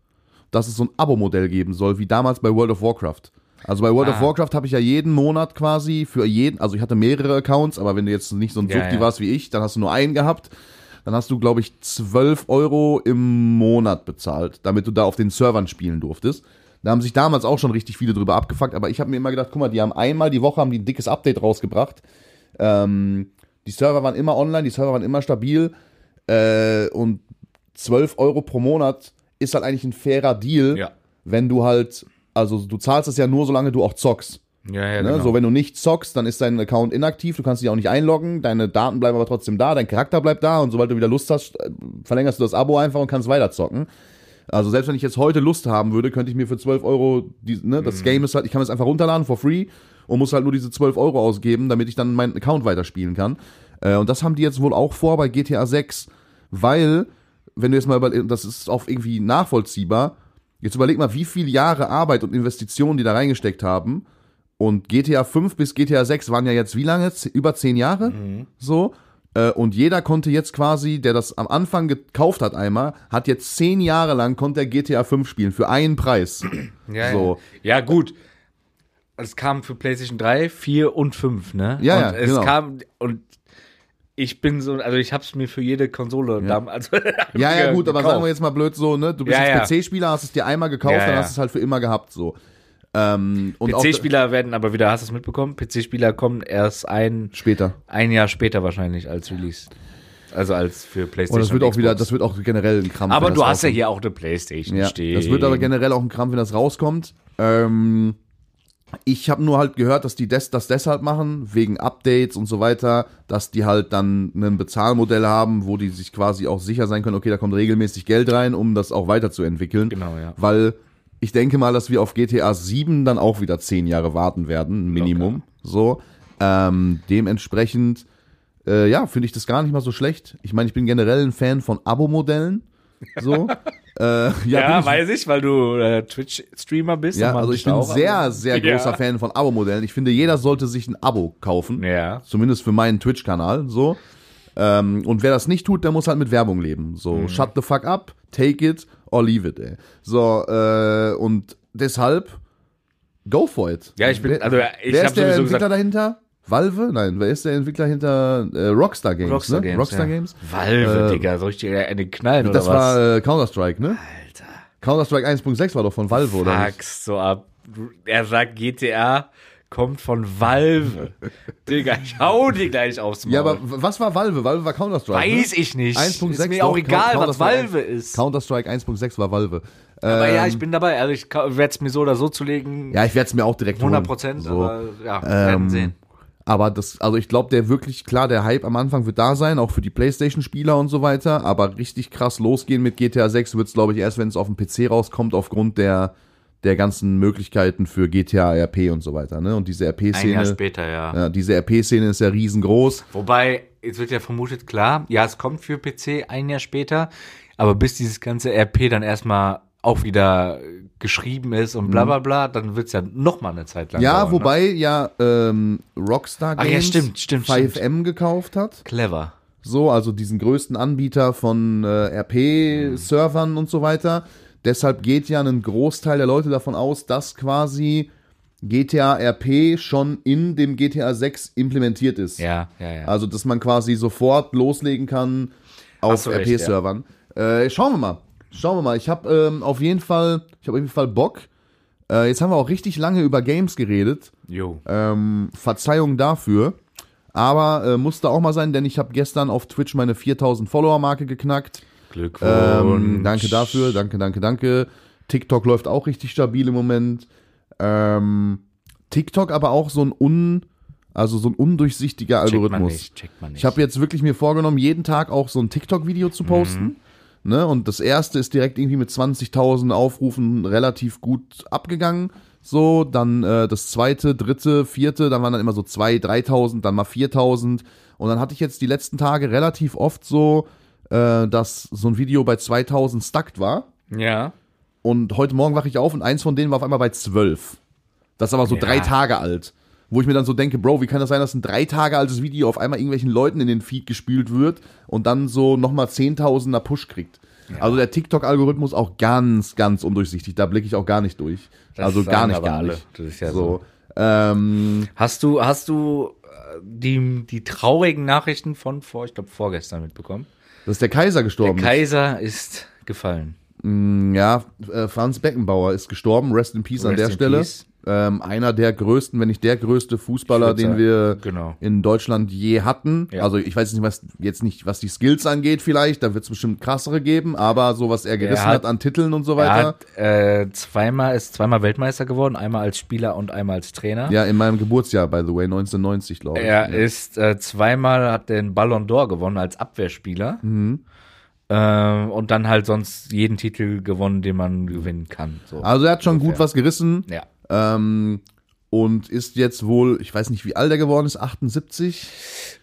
dass es so ein Abo-Modell geben soll, wie damals bei World of Warcraft. Also bei World of Ah. Warcraft habe ich ja jeden Monat quasi für jeden, also ich hatte mehrere Accounts, aber wenn du jetzt nicht so ein Ja, Suchti ja. warst wie ich, dann hast du nur einen gehabt. Dann hast du, glaube ich, 12 Euro im Monat bezahlt, damit du da auf den Servern spielen durftest. Da haben sich damals auch schon richtig viele drüber abgefuckt, aber ich habe mir immer gedacht, guck mal, die haben einmal die Woche haben die ein dickes Update rausgebracht. Ähm, die Server waren immer online, die Server waren immer stabil äh, und 12 Euro pro Monat ist halt eigentlich ein fairer Deal, Ja. wenn du halt, also du zahlst es ja nur, solange du auch zockst. Ja, ja, Ne? genau. So, wenn du nicht zockst, dann ist dein Account inaktiv, du kannst dich auch nicht einloggen, deine Daten bleiben aber trotzdem da, dein Charakter bleibt da und sobald du wieder Lust hast, äh, verlängerst du das Abo einfach und kannst weiter zocken. Also selbst wenn ich jetzt heute Lust haben würde, könnte ich mir für 12 Euro, die, ne, Mhm. das Game ist halt, ich kann es einfach runterladen for free und muss halt nur diese 12 Euro ausgeben, damit ich dann meinen Account weiterspielen kann. Äh, und das haben die jetzt wohl auch vor bei GTA 6, weil, wenn du jetzt mal über, das ist auch irgendwie nachvollziehbar, jetzt überleg mal, wie viele Jahre Arbeit und Investitionen die da reingesteckt haben. Und GTA 5 bis GTA 6 waren ja jetzt wie lange? Über 10 Jahre? So. Äh, Und jeder konnte jetzt quasi, der das am Anfang gekauft hat einmal, hat jetzt 10 Jahre lang konnte er GTA 5 spielen für einen Preis. Ja, So. ja. ja, gut. Es kam für PlayStation 3, 4 und 5, ne? Ja, und ja, es genau. kam und ich bin so, also ich hab's mir für jede Konsole damals. Also, Ja, ja, gut, aber gekauft. sagen wir jetzt mal blöd so, ne? Du bist Ja, jetzt ja. PC-Spieler, hast es dir einmal gekauft, Ja, dann ja. hast du es halt für immer gehabt, so. Ähm, und PC-Spieler werden aber wieder, hast du es mitbekommen? PC-Spieler kommen erst ein, später. ein Jahr später wahrscheinlich als Release. Also als für PlayStation. Und das wird auch wieder, das wird auch generell ein Krampf. aber du hast ja rauskommt. hier auch eine PlayStation Ja, stehen. das wird aber generell auch ein Krampf, wenn das rauskommt. Ähm, ich habe nur halt gehört, dass die des, das deshalb machen, wegen Updates und so weiter, dass die halt dann ein Bezahlmodell haben, wo die sich quasi auch sicher sein können, okay, da kommt regelmäßig Geld rein, um das auch weiterzuentwickeln. Genau, ja. Weil ich denke mal, dass wir auf GTA 7 dann auch wieder zehn Jahre warten werden, Minimum. So. Ähm, dementsprechend, äh, ja, finde ich das gar nicht mal so schlecht. Ich meine, ich bin generell ein Fan von Abo-Modellen. So. äh, ja, Ja, weiß ich, weil du äh, Twitch-Streamer bist. ja, also ich bin sehr, sehr Ja. großer Fan von Abo-Modellen. Ich finde, jeder sollte sich ein Abo kaufen. Ja. Zumindest für meinen Twitch-Kanal. So. Ähm, und wer das nicht tut, der muss halt mit Werbung leben. So, Mhm. shut the fuck up, take it or leave it, ey. So, äh, und deshalb, go for it. Ja, ich bin- also, ich wer ist der Entwickler gesagt- dahinter? Valve? Nein, wer ist der Entwickler hinter äh, Rockstar Games? Rockstar ne? Games. Rockstar ja. Games. Valve, Äh, Digga. Soll ich dir eine knallen oder Das was? war äh, Counter-Strike, ne? Alter. Counter-Strike 1.6 war doch von Valve, oder? nicht? Fuckst so ab. Er sagt, GTA kommt von Valve. Digga, ich hau dir gleich aufs Maul. Ja, aber was war Valve? Valve war Counter-Strike. Weiß ne? ich nicht. 1.6 ist mir doch, auch egal, was Valve ist. Counter-Strike 1.6 war Valve. aber ja, Ähm, ich bin dabei. Also ich werde es mir so oder so zulegen. Ja, ich werde es mir auch direkt 100 holen. Prozent, So. aber ja, werden Ähm, sehen. Aber das, also ich glaube, der wirklich, klar, der Hype am Anfang wird da sein, auch für die Playstation-Spieler und so weiter, aber richtig krass losgehen mit GTA 6 wird's, glaube ich, erst, wenn es auf dem PC rauskommt, aufgrund der, der ganzen Möglichkeiten für GTA RP und so weiter, ne? Und diese Ein Jahr RP-Szene, später, ja. ja, diese RP-Szene ist ja riesengroß. Wobei, jetzt wird ja vermutet, klar, ja, es kommt für PC ein Jahr später, aber bis dieses ganze RP dann erstmal auch wieder geschrieben ist und bla bla bla, dann wird's ja noch mal eine Zeit lang Mhm. Ja, dauern, wobei ja ähm, Rockstar Ach Games ja, stimmt, stimmt, 5M gekauft hat. Ne? Clever. So, also diesen größten Anbieter von äh, RP-Servern und so weiter. Deshalb geht ja ein Großteil der Leute davon aus, dass quasi GTA RP schon in dem GTA 6 implementiert ist. Ja, ja, ja. Also, dass man quasi sofort loslegen kann auf RP-Servern. Äh, schauen wir mal. Schauen wir mal. Ich habe ähm, auf jeden Fall, ich habe auf jeden Fall Bock. Äh, jetzt haben wir auch richtig lange über Games geredet. Jo. Ähm, Verzeihung dafür. Aber äh, musste auch mal sein, denn ich habe gestern auf Twitch meine 4000 Follower-Marke geknackt. Glückwunsch. Ähm, danke dafür, danke, danke, danke. TikTok läuft auch richtig stabil im Moment. Ähm, TikTok aber auch so ein un, also so ein undurchsichtiger Checkt man Algorithmus. nicht, checkt man nicht. Ich habe jetzt wirklich mir vorgenommen, jeden Tag auch so ein TikTok-Video zu posten. Ne? Und das erste ist direkt irgendwie mit 20.000 Aufrufen relativ gut abgegangen. So, dann äh, das zweite, dritte, vierte, dann waren dann immer so 2.000, 3.000, dann mal 4.000. Und dann hatte ich jetzt die letzten Tage relativ oft so, äh, dass so ein Video bei 2.000 stuckt war. ja. Und heute Morgen wache ich auf und eins von denen war auf einmal bei 12. Das ist aber so Ja. drei Tage alt. Wo ich mir dann so denke, Bro, wie kann das sein, dass ein drei Tage altes Video auf einmal irgendwelchen Leuten in den Feed gespült wird und dann so nochmal 10.000er Push kriegt? Also der TikTok-Algorithmus auch ganz, ganz undurchsichtig. Da blicke ich auch gar nicht durch. Das also gar nicht, gar alle. nicht. Das ist ja so. Ähm, Hast du, hast du äh, die, die traurigen Nachrichten von vor, ich glaube, vorgestern mitbekommen? dass der Kaiser Der gestorben ist. Kaiser ist gefallen. Mm, Ja, äh, Franz Beckenbauer ist gestorben, rest in peace an Rest der in Stelle. peace. Ähm, einer der größten, wenn nicht der größte Fußballer, den wir genau. in Deutschland je hatten. Ja. Also ich weiß nicht, was jetzt nicht, was die Skills angeht vielleicht, da wird es bestimmt krassere geben, aber so was er gerissen hat- hat, an Titeln und so Er weiter. hat äh, zweimal ist zweimal Weltmeister geworden, einmal als Spieler und einmal als Trainer. ja, in meinem Geburtsjahr, by the way, 1990, glaube ich. Er ist äh, zweimal hat den Ballon d'Or gewonnen als Abwehrspieler. Mhm. Ähm, und dann halt sonst jeden Titel gewonnen, den man gewinnen kann. So. Also er hat schon gut Ungefähr. was gerissen. ja. Ähm, und ist jetzt wohl, ich weiß nicht, wie alt er geworden ist, 78.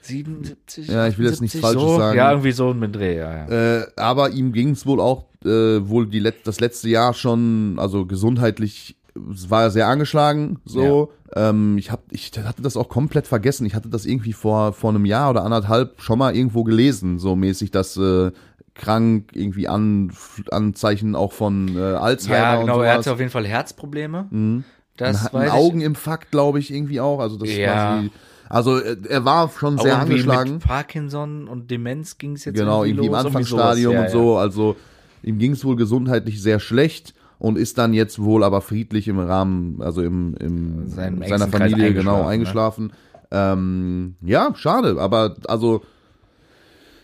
77? Ja, ich will jetzt nichts 78, Falsches so? sagen. Ja, irgendwie so mit Dreh, ja, ja. Äh, aber ihm ging es wohl auch äh, wohl die Let das letzte Jahr schon, also gesundheitlich war er sehr angeschlagen. So, ähm, ich hab, ich hatte das auch komplett vergessen. Ich hatte das irgendwie vor vor einem Jahr oder anderthalb schon mal irgendwo gelesen, so mäßig, dass äh, krank irgendwie an Anzeichen auch von äh, Alzheimer ja, genau, und er hatte sowas. auf jeden Fall Herzprobleme. Mhm. Das Hat weiß einen ich. Augeninfarkt, glaube ich, irgendwie auch. Also das Ja. quasi, also äh, er war schon sehr angeschlagen. Mit Parkinson und Demenz ging es jetzt Genau, irgendwie im los, Anfangsstadium sowas. und Ja, so. Also ihm ging es wohl gesundheitlich sehr schlecht und ist dann jetzt wohl aber friedlich im Rahmen, also im, im seiner Familie genau eingeschlafen, ne? eingeschlafen. Ähm, ja, schade, aber also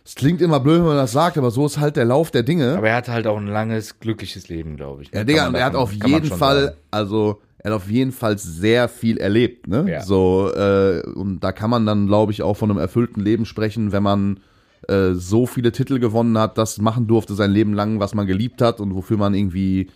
es klingt immer blöd, wenn man das sagt, aber so ist halt der Lauf der Dinge. Aber er hatte halt auch ein langes, glückliches Leben, glaube ich. Ja, Kann Digga, und er hat auf jeden Fall, sagen. also er hat auf jeden Fall sehr viel erlebt, ne? Ja. So, äh, und da kann man dann, glaube ich, auch von einem erfüllten Leben sprechen, wenn man äh, so viele Titel gewonnen hat, das machen durfte sein Leben lang, was man geliebt hat und wofür man irgendwie,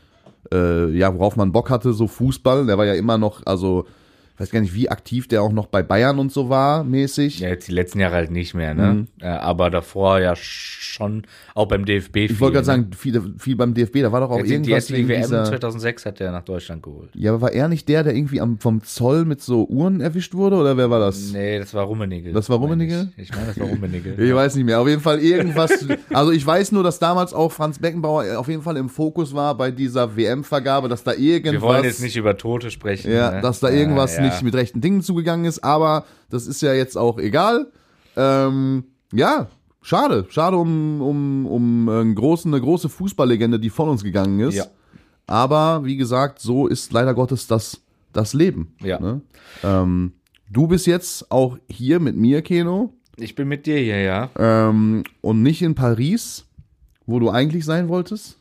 äh, ja, worauf man Bock hatte, so Fußball. Der war ja immer noch, also, weiß gar nicht, wie aktiv der auch noch bei Bayern und so war, mäßig. Ja, jetzt die letzten Jahre halt nicht mehr, ne? Äh, aber davor ja schon, auch beim DFB Mhm. ich wollte gerade sagen, viel, viel beim DFB, da war doch auch die, irgendwas die wegen WM dieser, 2006 hat er nach Deutschland geholt. Ja, aber war er nicht der, der irgendwie am, vom Zoll mit so Uhren erwischt wurde, oder wer war das? Nee, das war Rummenigge. Das war Rummenigge? Ich, ich meine, das war Rummenigge. Ich weiß nicht mehr. Auf jeden Fall irgendwas. also ich weiß nur, dass damals auch Franz Beckenbauer auf jeden Fall im Fokus war bei dieser WM-Vergabe, dass da irgendwas. Wir wollen jetzt nicht über Tote sprechen. Ja, ne? dass da irgendwas Ja, ja. Nicht mit rechten Dingen zugegangen ist, aber das ist ja jetzt auch egal. Ähm, ja, schade. Schade um, um, um einen großen, eine große Fußballlegende, die von uns gegangen ist. Ja. Aber wie gesagt, so ist leider Gottes das, das Leben. Ja. Ne? Ähm, du bist jetzt auch hier mit mir, Keno. Ich bin mit dir hier, ja. Ähm, und nicht in Paris, wo du eigentlich sein wolltest.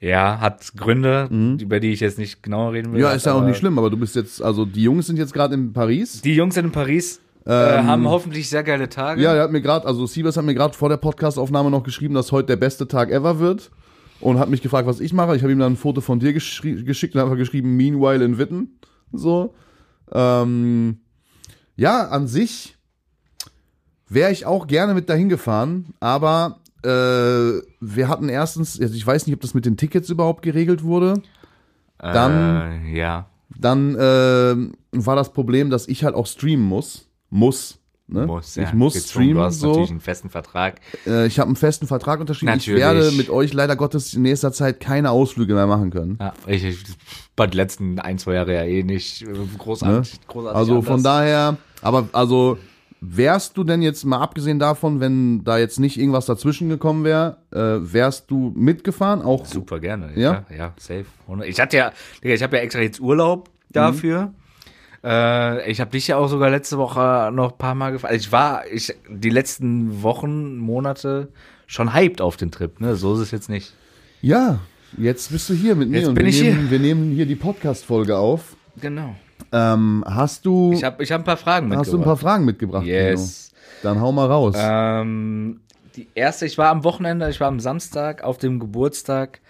Ja, hat Gründe, über die ich jetzt nicht genauer reden will. Mhm. Ja, ist ja auch nicht schlimm, aber du bist jetzt, also die Jungs sind jetzt gerade in Paris. Die Jungs sind in Paris, äh, haben hoffentlich sehr geile Tage. Ähm, Ja, er hat mir gerade, also Siebes hat mir gerade vor der Podcastaufnahme noch geschrieben, dass heute der beste Tag ever wird. Und hat mich gefragt, was ich mache. Ich habe ihm dann ein Foto von dir geschickt und einfach geschrieben, Meanwhile in Witten. So. Ähm, ja, an sich wäre ich auch gerne mit dahin gefahren, aber äh, wir hatten erstens, also ich weiß nicht, ob das mit den Tickets überhaupt geregelt wurde. dann- Äh, ja. Dann äh, war das Problem, dass ich halt auch streamen muss. Muss. Ne? Muss, ja. ich muss Gezwungen, streamen. Du hast so. natürlich einen festen Vertrag. Äh, ich habe einen festen Vertrag unterschrieben. Ich Natürlich. werde mit euch leider Gottes in nächster Zeit keine Ausflüge mehr machen können. Ja, ich, ich bei den letzten ein, zwei Jahre ja eh nicht äh, großartig. großartig Also anders. von daher, aber also wärst du denn jetzt mal abgesehen davon, wenn da jetzt nicht irgendwas dazwischen gekommen wäre, äh, wärst du mitgefahren? Auch Super gerne. Ja? Ja, ja, safe. Ich hatte ja, ich habe ja extra jetzt Urlaub dafür. Äh, ich habe dich ja auch sogar letzte Woche noch ein paar Mal gefragt. Also ich war ich die letzten Wochen, Monate schon hyped auf den Trip. Ne, so ist es jetzt nicht. ja, jetzt bist du hier mit mir Jetzt und bin wir, ich nehmen, hier. wir nehmen hier die Podcast-Folge auf. Genau. Ähm, hast du Ich habe ich hab ein paar Fragen mitgebracht. hast du ein paar Fragen mitgebracht? Yes. Kino? Dann hau mal raus. Ähm, die erste, ich war am Wochenende, ich war am Samstag auf dem Geburtstag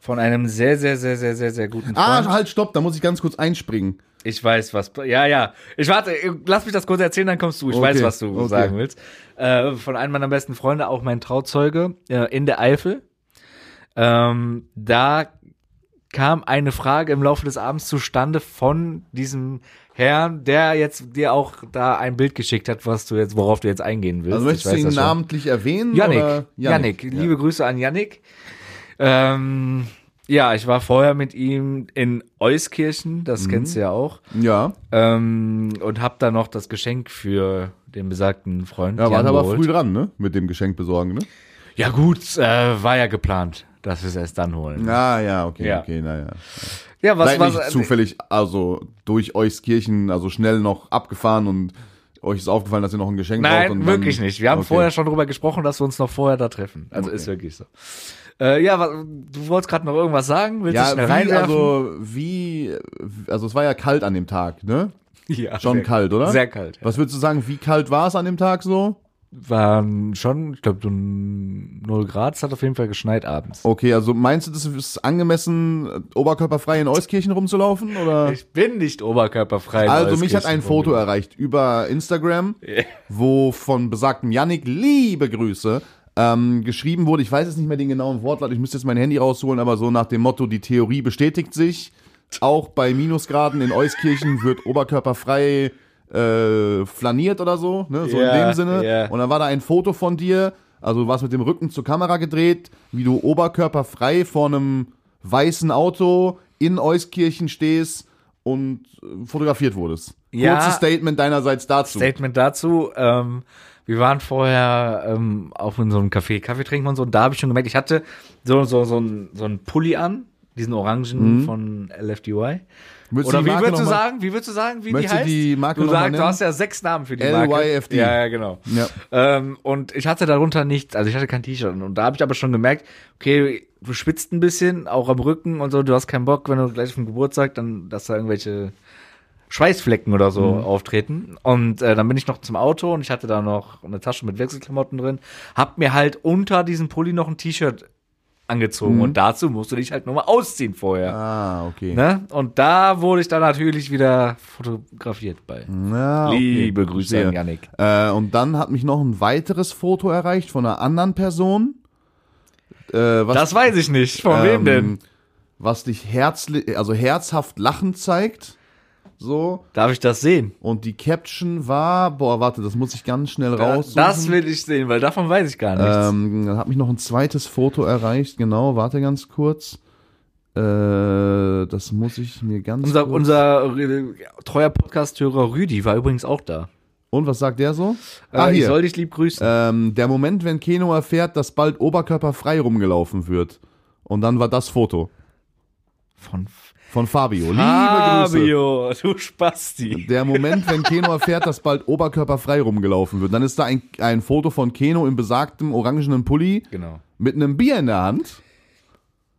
von einem sehr, sehr, sehr, sehr, sehr, sehr guten Freund. ah, halt, stopp, da muss ich ganz kurz einspringen. Ich weiß, was. Ja, ja. Ich warte, lass mich das kurz erzählen, dann kommst du. Ich Okay, weiß, was du okay. sagen willst. Äh, von einem meiner besten Freunde, auch mein Trauzeuge, äh, in der Eifel. Ähm, da kam eine Frage im Laufe des Abends zustande von diesem Herrn, der jetzt dir auch da ein Bild geschickt hat, was du jetzt, worauf du jetzt eingehen willst. Also möchtest Ich du ihn namentlich erwähnen? Yannick. oder? Yannick. Liebe Grüße an Yannick. Ähm, ja, ich war vorher mit ihm in Euskirchen, Mhm. das kennst du ja auch. Ja, Ähm, und hab da noch das Geschenk für den besagten Freund. ja warte aber früh dran, ne? Mit dem Geschenk besorgen, ne? Ja gut, äh, war ja geplant, dass wir es erst dann holen. Ah, ja, okay, Ja. okay, naja. Ja, was Seid was nicht zufällig, also durch Euskirchen, also schnell noch abgefahren und euch ist aufgefallen, dass ihr noch ein Geschenk braucht. und Nein, dann- wirklich nicht. Wir haben Okay. vorher schon darüber gesprochen, dass wir uns noch vorher da treffen. Also Okay. ist wirklich so. Äh, ja, du wolltest gerade noch irgendwas sagen? Willst du Ja, schnell wie, reinwerfen? also, wie, also es war ja kalt an dem Tag, ne? ja, Schon kalt, oder? Sehr kalt. Ja. Was würdest du sagen, wie kalt war es an dem Tag so? Waren schon, ich glaube, so 0 Grad. Es hat auf jeden Fall geschneit abends. Okay, also meinst du, das ist angemessen, äh, oberkörperfrei in Euskirchen rumzulaufen? Oder? Ich bin nicht oberkörperfrei. in Also mich hat ein Foto erreicht über Instagram, wo von besagtem Yannick, liebe Grüße, ähm, geschrieben wurde, ich weiß jetzt nicht mehr den genauen Wortlaut, ich müsste jetzt mein Handy rausholen, aber so nach dem Motto, die Theorie bestätigt sich. Auch bei Minusgraden in Euskirchen wird oberkörperfrei äh, flaniert oder so, ne? so Ja, in dem Sinne. ja. Und dann war da ein Foto von dir, also du warst mit dem Rücken zur Kamera gedreht, wie du oberkörperfrei vor einem weißen Auto in Euskirchen stehst und äh, fotografiert wurdest. Ja. Kurzes Statement deinerseits dazu. Statement dazu. Ähm, wir waren vorher ähm, auf in so einem Café Kaffee trinken und so. Und da habe ich schon gemerkt, ich hatte so so so ein so ein Pulli an, diesen Orangen von LFDY. Würdest Oder wie würdest du sagen? Wie würdest du sagen, wie die heißt? die Marke du sagst, du hast ja sechs Namen für die Marke. LYFD. Ja, ja, genau. Ja. Ähm, und ich hatte darunter nichts, also ich hatte kein T-Shirt. Und da habe ich aber schon gemerkt, okay, du schwitzt ein bisschen, auch am Rücken und so, du hast keinen Bock, wenn du gleich auf den Geburtstag, dann, dass da irgendwelche Schweißflecken oder so Mhm. auftreten. Und äh, dann bin ich noch zum Auto und ich hatte da noch eine Tasche mit Wechselklamotten drin, hab mir halt unter diesem Pulli noch ein T-Shirt angezogen und dazu musst du dich halt nochmal ausziehen vorher. Mhm. Ah, okay. Ne? Und da wurde ich dann natürlich wieder fotografiert bei. Na, okay. Liebe Grüße an Yannick. Äh, und dann hat mich noch ein weiteres Foto erreicht von einer anderen Person. Äh, was, Das weiß ich nicht. Von ähm, wem denn? Was dich herzli also herzhaft lachend zeigt. So. Darf ich das sehen? Und die Caption war, boah, warte, das muss ich ganz schnell Da, raus. das will ich sehen, weil davon weiß ich gar nichts. Ähm, dann hat mich noch ein zweites Foto erreicht, genau, warte ganz kurz. Äh, das muss ich mir ganz unser kurz. unser äh, treuer Podcast-Hörer Rüdi war übrigens auch da. Und was sagt der so? Äh, ich soll dich lieb grüßen. Ähm, der Moment, wenn Keno erfährt, dass bald oberkörperfrei rumgelaufen wird. Und dann war das Foto Von von Fabio. Liebe Grüße. Fabio, du Spasti. Der Moment, wenn Keno erfährt, dass bald oberkörperfrei rumgelaufen wird. Dann ist da ein, ein Foto von Keno in besagtem orangenen Pulli Genau. mit einem Bier in der Hand,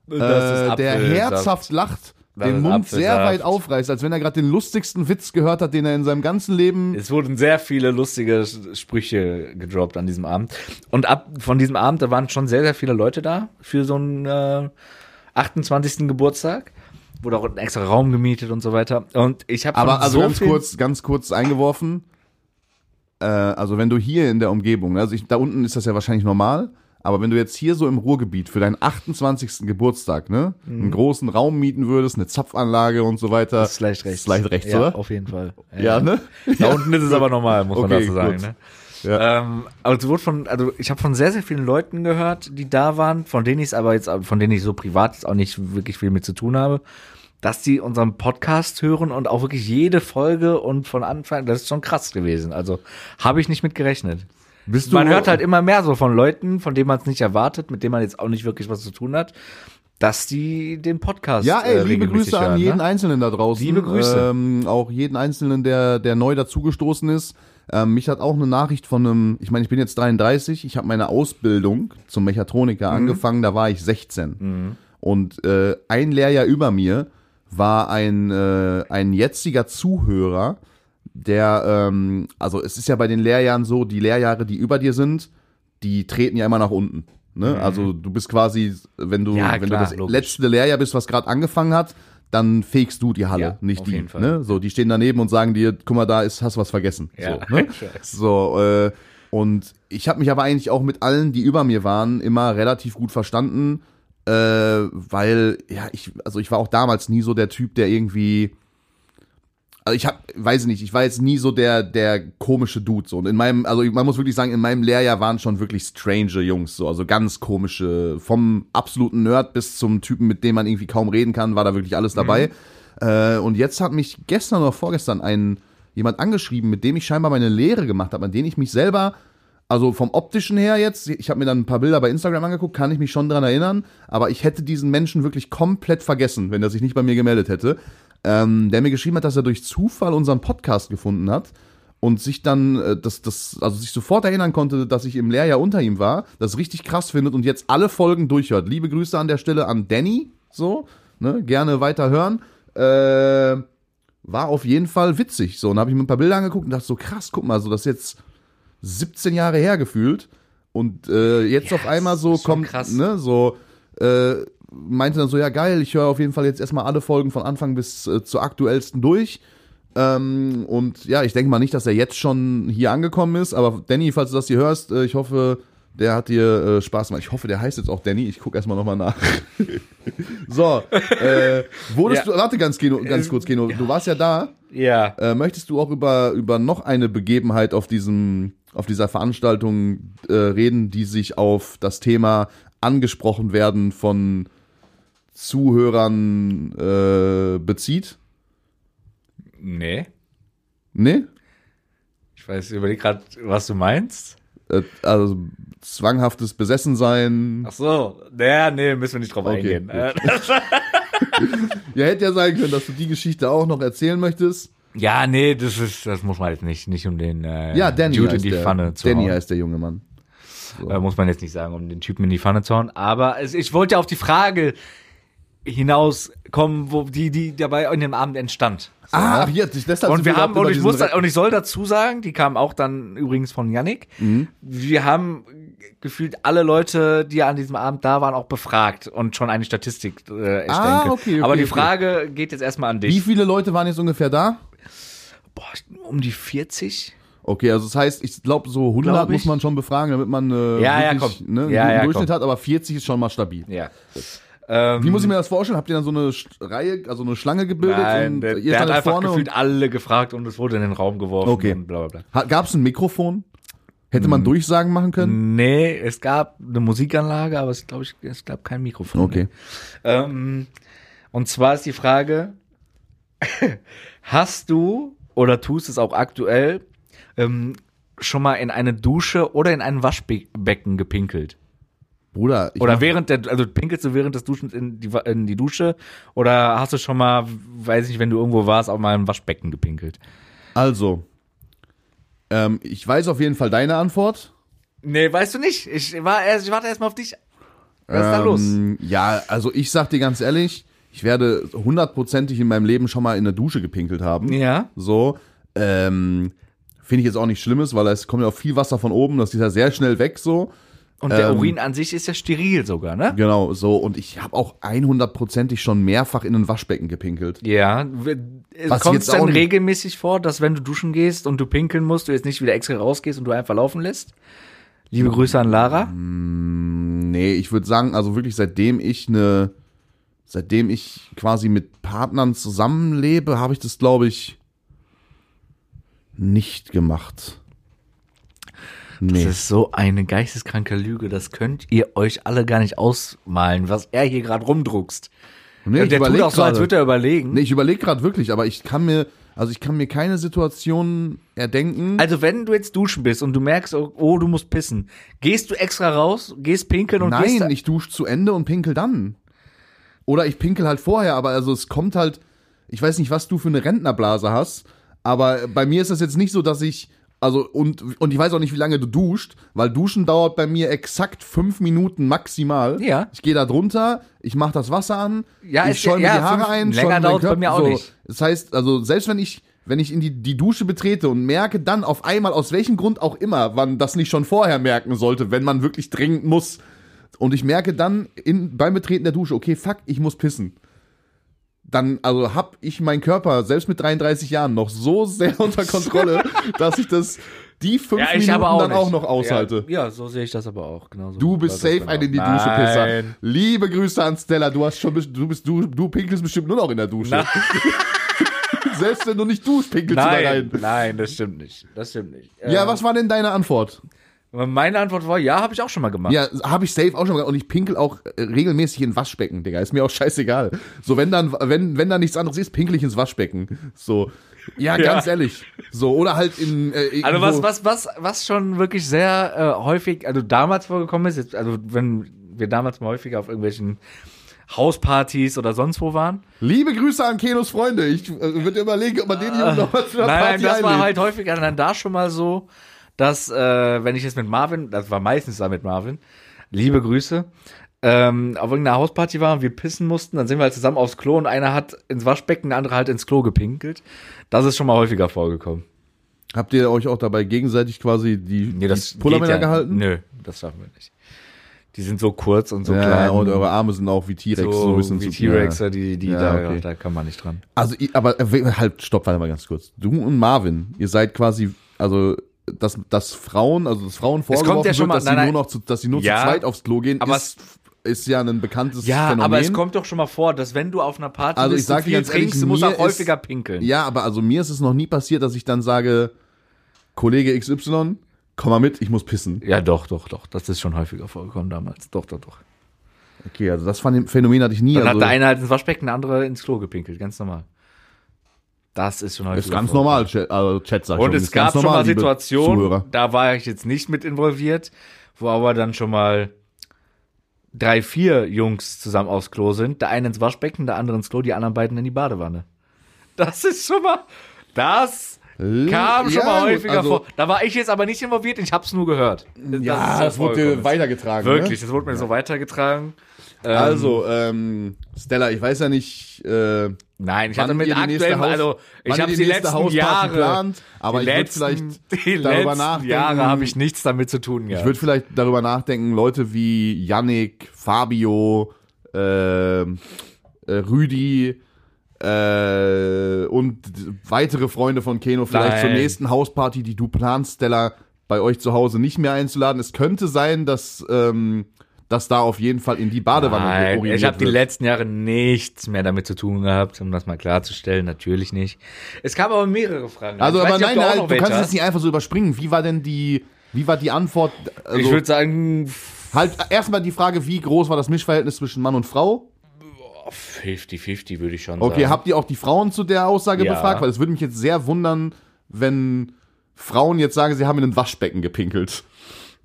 Das äh, der herzhaft lacht, Das den Mund sehr Apfelsaft. weit aufreißt, als wenn er gerade den lustigsten Witz gehört hat, den er in seinem ganzen Leben Es wurden sehr viele lustige Sprüche gedroppt an diesem Abend. Und ab von diesem Abend, da waren schon sehr, sehr viele Leute da für so einen äh, 28. Geburtstag. Wurde auch ein extra Raum gemietet und so weiter. Und ich habe Aber also so ganz kurz, ganz kurz eingeworfen. Äh, also wenn du hier in der Umgebung, also ich, da unten ist das ja wahrscheinlich normal, aber wenn du jetzt hier so im Ruhrgebiet für deinen 28. Geburtstag, ne, einen großen Raum mieten würdest, eine Zapfanlage und so weiter, Mhm. Das ist leicht rechts. Ist leicht rechts, ja, oder? Auf jeden Fall. Ja, ne? Da unten ist es aber normal, muss man Okay, dazu sagen. gut. Ne? Ja. Ähm, aber es wurde von, also ich habe von sehr, sehr vielen Leuten gehört, die da waren, von denen ich es aber jetzt, von denen ich so privat jetzt auch nicht wirklich viel mit zu tun habe, dass die unseren Podcast hören und auch wirklich jede Folge und von Anfang, das ist schon krass gewesen. Also habe ich nicht mit gerechnet. Bist du, Man hört halt immer mehr so von Leuten, von denen man es nicht erwartet, mit denen man jetzt auch nicht wirklich was zu tun hat, dass die den Podcast ja, ey, äh, liebe Grüße an hören, jeden ne? Einzelnen da draußen. Liebe Grüße. Ähm, auch jeden Einzelnen, der, der neu dazugestoßen ist. Ähm, mich hat auch eine Nachricht von einem, ich meine, ich bin jetzt 33, ich habe meine Ausbildung zum Mechatroniker Mhm. angefangen, da war ich 16. Und äh, ein Lehrjahr über mir war ein, äh, ein jetziger Zuhörer, der, ähm, also es ist ja bei den Lehrjahren so, die Lehrjahre, die über dir sind, die treten ja immer nach unten. Ne? Also du bist quasi, wenn du, Mhm. Ja, wenn klar, du das logisch. letzte Lehrjahr bist, was gerade angefangen hat, dann fegst du die Halle, Ja, nicht auf die. jeden Fall. Ne? So, die stehen daneben und sagen dir, guck mal, da ist, hast was vergessen. Ja, So, ne? so äh, und ich habe mich aber eigentlich auch mit allen, die über mir waren, immer relativ gut verstanden, äh, weil ja ich, also ich war auch damals nie so der Typ, der irgendwie also ich hab, weiß ich nicht, ich war jetzt nie so der, der komische Dude, so. Und in meinem, also man muss wirklich sagen, in meinem Lehrjahr waren schon wirklich strange Jungs, so. Also ganz komische, vom absoluten Nerd bis zum Typen, mit dem man irgendwie kaum reden kann, war da wirklich alles dabei. Äh, und jetzt hat mich gestern oder vorgestern ein, jemand angeschrieben, mit dem ich scheinbar meine Lehre gemacht habe, an den ich mich selber Also vom optischen her jetzt, ich habe mir dann ein paar Bilder bei Instagram angeguckt, kann ich mich schon dran erinnern, aber ich hätte diesen Menschen wirklich komplett vergessen, wenn er sich nicht bei mir gemeldet hätte. Ähm, der mir geschrieben hat, dass er durch Zufall unseren Podcast gefunden hat und sich dann äh, das das also sich sofort erinnern konnte, dass ich im Lehrjahr unter ihm war, das richtig krass findet und jetzt alle Folgen durchhört. Liebe Grüße an der Stelle an Danny, so, ne, gerne weiter hören. Äh, war auf jeden Fall witzig. So, und habe ich mir ein paar Bilder angeguckt und dachte so krass, guck mal, so das jetzt 17 Jahre her gefühlt und äh, jetzt Ja, auf einmal so kommt, krass. ne, so äh, meinte dann so, ja geil, ich höre auf jeden Fall jetzt erstmal alle Folgen von Anfang bis äh, zur aktuellsten durch. Ähm, und ja, ich denke mal nicht, dass er jetzt schon hier angekommen ist, aber Danny, falls du das hier hörst, äh, ich hoffe, der hat dir äh, Spaß gemacht. Ich hoffe, der heißt jetzt auch Danny. Ich gucke erstmal nochmal nach. so, äh, wurdest Ja. du, warte ganz, Keno, ganz kurz, Keno, du warst ja da. Ja. Äh, möchtest du auch über, über noch eine Begebenheit auf diesem, auf dieser Veranstaltung äh, reden, die sich auf das Thema angesprochen werden von Zuhörern äh, bezieht? Nee. Nee? Ich weiß, ich überleg gerade, was du meinst. Äh, also zwanghaftes Besessensein. Ach so. Ja, nee, müssen wir nicht drauf Okay, eingehen. Ja, hätte ja sein können, dass du die Geschichte auch noch erzählen möchtest. Ja, nee, das ist, das muss man jetzt nicht, nicht um den äh, Ja, Danny Dude in die der. Pfanne zu Danny hauen. heißt der junge Mann. Äh, muss man jetzt nicht sagen, um den Typen in die Pfanne zu hauen. Aber es, ich wollte auf die Frage hinauskommen, wo die, die dabei in dem Abend entstand. So, Ah, hier, deshalb Und sind wir haben, und ich, muss, und ich soll dazu sagen, die kam auch dann übrigens von Yannick. Mhm. Wir haben gefühlt alle Leute, die an diesem Abend da waren, auch befragt und schon eine Statistik äh, erstellen Ah, okay, okay, Aber die okay. Frage geht jetzt erstmal an Wie dich. viele Leute waren jetzt ungefähr da? Boah, um die 40? Okay, also das heißt, ich glaube, so 100 Glaub muss man schon befragen, damit man äh, Ja, ja, wirklich, komm. Ne, einen Ja, guten ja, Durchschnitt komm. hat, aber 40 ist schon mal stabil. Ja. Ähm, Wie muss ich mir das vorstellen? Habt ihr dann so eine Reihe, also eine Schlange gebildet Nein, und der, ihr der hat einfach vorne gefühlt alle gefragt und es wurde in den Raum geworfen Okay. und bla bla bla. Ha- Gab's ein Mikrofon? Hätte Hm. man Durchsagen machen können? Nee, es gab eine Musikanlage, aber es glaube ich, es gab kein Mikrofon. Okay. Ähm, und zwar ist die Frage, hast du oder tust es auch aktuell ähm, schon mal in eine Dusche oder in ein Waschbecken gepinkelt? Bruder, ich Oder während der, also pinkelst du während des Duschens in die, in die Dusche oder hast du schon mal, weiß nicht, wenn du irgendwo warst, auch mal im Waschbecken gepinkelt? also, ähm, ich weiß auf jeden Fall deine Antwort. Nee, weißt du nicht. Ich, war erst, ich warte erst mal auf dich. Was ist da los? Ähm, Ja, also ich sag dir ganz ehrlich, ich werde hundertprozentig in meinem Leben schon mal in der Dusche gepinkelt haben. Ja. So, ähm, finde ich jetzt auch nicht Schlimmes, weil es kommt ja auch viel Wasser von oben, das ist ja sehr schnell weg so. Und der Ähm, Urin an sich ist ja steril sogar, ne? Genau, so. Und ich habe auch 100%ig schon mehrfach in ein Waschbecken gepinkelt. Ja. Kommt jetzt es dann regelmäßig vor, dass wenn du duschen gehst und du pinkeln musst, du jetzt nicht wieder extra rausgehst und du einfach laufen lässt? Liebe Grüße an Lara. Nee, ich würde sagen, also wirklich seitdem ich eine, seitdem ich quasi mit Partnern zusammenlebe, habe ich das, glaube ich, nicht gemacht. Nee. Das ist so eine geisteskranke Lüge. Das könnt ihr euch alle gar nicht ausmalen, was er hier gerade rumdruckst. nee, der tut auch so, als würde er überlegen. Nee, ich überlege gerade wirklich, aber ich kann mir, also ich kann mir keine Situation erdenken. Also wenn du jetzt duschen bist und du merkst, oh, oh, du musst pissen, gehst du extra raus, gehst pinkeln und gehst Nein, ich dusche zu Ende und pinkel dann. Oder ich pinkel halt vorher, aber also es kommt halt, ich weiß nicht, was du für eine Rentnerblase hast, aber bei mir ist das jetzt nicht so, dass ich, also und, und ich weiß auch nicht, wie lange du duscht, weil Duschen dauert bei mir exakt fünf Minuten maximal. Ja. Ich gehe da drunter, ich mache das Wasser an, Ja, ich schäume ja, die Haare ein, länger schäume meinen dauert's bei Körper- mir auch so. nicht. Das heißt, also selbst wenn ich wenn ich in die, die Dusche betrete und merke dann auf einmal, aus welchem Grund auch immer, man das nicht schon vorher merken sollte, wenn man wirklich dringend muss, und ich merke dann in, beim Betreten der Dusche, okay, fuck, ich muss pissen. Dann, also hab ich meinen Körper, selbst mit 33 Jahren, noch so sehr unter Kontrolle, dass ich das, die fünf ja, ich Minuten aber auch dann nicht. auch noch aushalte. Ja, ja, so sehe ich das aber auch. Genauso Du bist safe ein in die Dusche, Pisser. Nein. Liebe Grüße an Stella, du hast schon, du bist, du, du pinkelst bestimmt nur noch in der Dusche. Selbst wenn du nicht duschst, pinkelst du da Nein, rein. nein, das stimmt nicht. Das stimmt nicht. Ja, Ähm, was war denn deine Antwort? Meine Antwort war, ja, habe ich auch schon mal gemacht. Ja, habe ich safe auch schon mal gemacht. Und ich pinkel auch äh, regelmäßig in Waschbecken, Digga. Ist mir auch scheißegal. So, wenn dann, wenn, wenn da nichts anderes ist, pinkel ich ins Waschbecken. So. Ja, Ja. ganz ehrlich. So, oder halt in. Äh, Also was, was, was, was schon wirklich sehr äh, häufig, also damals vorgekommen ist, jetzt, also wenn wir damals mal häufiger auf irgendwelchen Hauspartys oder sonst wo waren. Liebe Grüße an Kenos Freunde. Ich äh, würde überlegen, ob man den Jungen noch mal zu einer Nein, nein, Party das war einlädt. halt häufiger dann da schon mal so, dass, äh, wenn ich jetzt mit Marvin, das war meistens da mit Marvin, liebe Grüße, ähm, auf irgendeiner Hausparty war und wir pissen mussten, dann sind wir halt zusammen aufs Klo und einer hat ins Waschbecken, der andere halt ins Klo gepinkelt. Das ist schon mal häufiger vorgekommen. Habt ihr euch auch dabei gegenseitig quasi die, die Pullermänner ja- gehalten? Nö, das schaffen wir nicht. Die sind so kurz und so ja, klein. und eure Arme sind auch wie T-Rex, so, ein bisschen wie T-Rexer, die, die Ja, da, okay. da kann man nicht dran. Also, aber äh, halt, stopp, warte mal ganz kurz. Du und Marvin, ihr seid quasi, also, dass, dass Frauen, also dass Frauen vorgeworfen ja schon wird, mal- dass, nein, sie nur noch zu, dass sie nur Ja, zu zweit aufs Klo gehen, aber ist, ist ja ein bekanntes Ja, Phänomen. aber es kommt doch schon mal vor, dass wenn du auf einer Party Also ich bist, sag und dir viel ganz ehrlich, trinkst, du musst auch häufiger ist- pinkeln. Ja, aber also mir ist es noch nie passiert, dass ich dann sage, Kollege XY, komm mal mit, ich muss pissen. Ja, doch, doch, doch. Das ist schon häufiger vorgekommen damals. Doch, doch, doch. Okay, also das Phän- Phänomen hatte ich nie. Dann also, hat der eine halt ins Waschbecken, der andere ins Klo gepinkelt. Ganz normal. Das ist schon ist ganz normal, Chat, also Chat sagt Und schon, es gab schon normal, mal liebe Situationen, da war ich jetzt nicht mit involviert, wo aber dann schon mal drei, vier Jungs zusammen aufs Klo sind. Der eine ins Waschbecken, der andere ins Klo, die anderen beiden in die Badewanne. Das ist schon mal, das kam schon Ja, mal häufiger also- vor. Da war ich jetzt aber nicht involviert, ich hab's nur gehört. Ja, ist das, wurde vorgekommen. weitergetragen. Wirklich, Ne? das wurde mir so weitergetragen. Ähm, Also, ähm, Stella, ich weiß ja nicht, äh, Nein, ich hatte mit aktuellem, Haus- also ich habe die, die letzten Hausparty Jahre, plant, aber ich würd letzten, vielleicht die darüber nachdenken- Jahre habe ich nichts damit zu tun ich gehabt. würde vielleicht darüber nachdenken, Leute wie Yannick, Fabio, ähm, äh, Rüdi, äh, und weitere Freunde von Keno vielleicht Nein. zur nächsten Hausparty, die du planst, Stella, bei euch zu Hause nicht mehr einzuladen. Es könnte sein, dass, ähm, dass da auf jeden Fall in die Badewanne Nein, orientiert ich habe die wird. letzten Jahre nichts mehr damit zu tun gehabt, um das mal klarzustellen. Natürlich nicht. Es kamen aber mehrere Fragen. Also, Ich aber nicht, nein, du nein, du welche kannst es nicht einfach so überspringen. Wie war denn die, wie war die Antwort? Also, ich würde sagen, halt erstmal die Frage, wie groß war das Mischverhältnis zwischen Mann und Frau? 50-50 würde ich schon Okay, sagen. habt ihr auch die Frauen zu der Aussage Ja. befragt? Weil es würde mich jetzt sehr wundern, wenn Frauen jetzt sagen, sie haben in ein Waschbecken gepinkelt.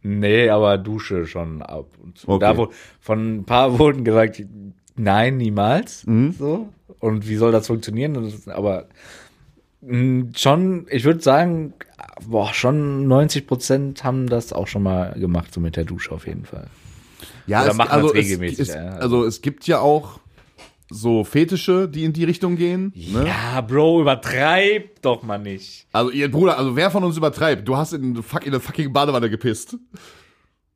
Nee, aber Dusche schon ab und zu. Okay. Da wo, von ein paar wurden gesagt, nein, niemals. Mhm. So. Und wie soll das funktionieren? Aber mh, schon, ich würde sagen, boah, schon 90 Prozent haben das auch schon mal gemacht, so mit der Dusche auf jeden Fall. Ja, Oder es, machen also, regelmäßig, es, es, ja. also es gibt ja auch so Fetische, die in die Richtung gehen. Ne? Ja, Bro, übertreib doch mal nicht. Also ihr Bruder, also wer von uns übertreibt? Du hast in, fuck- in eine fucking Badewanne gepisst.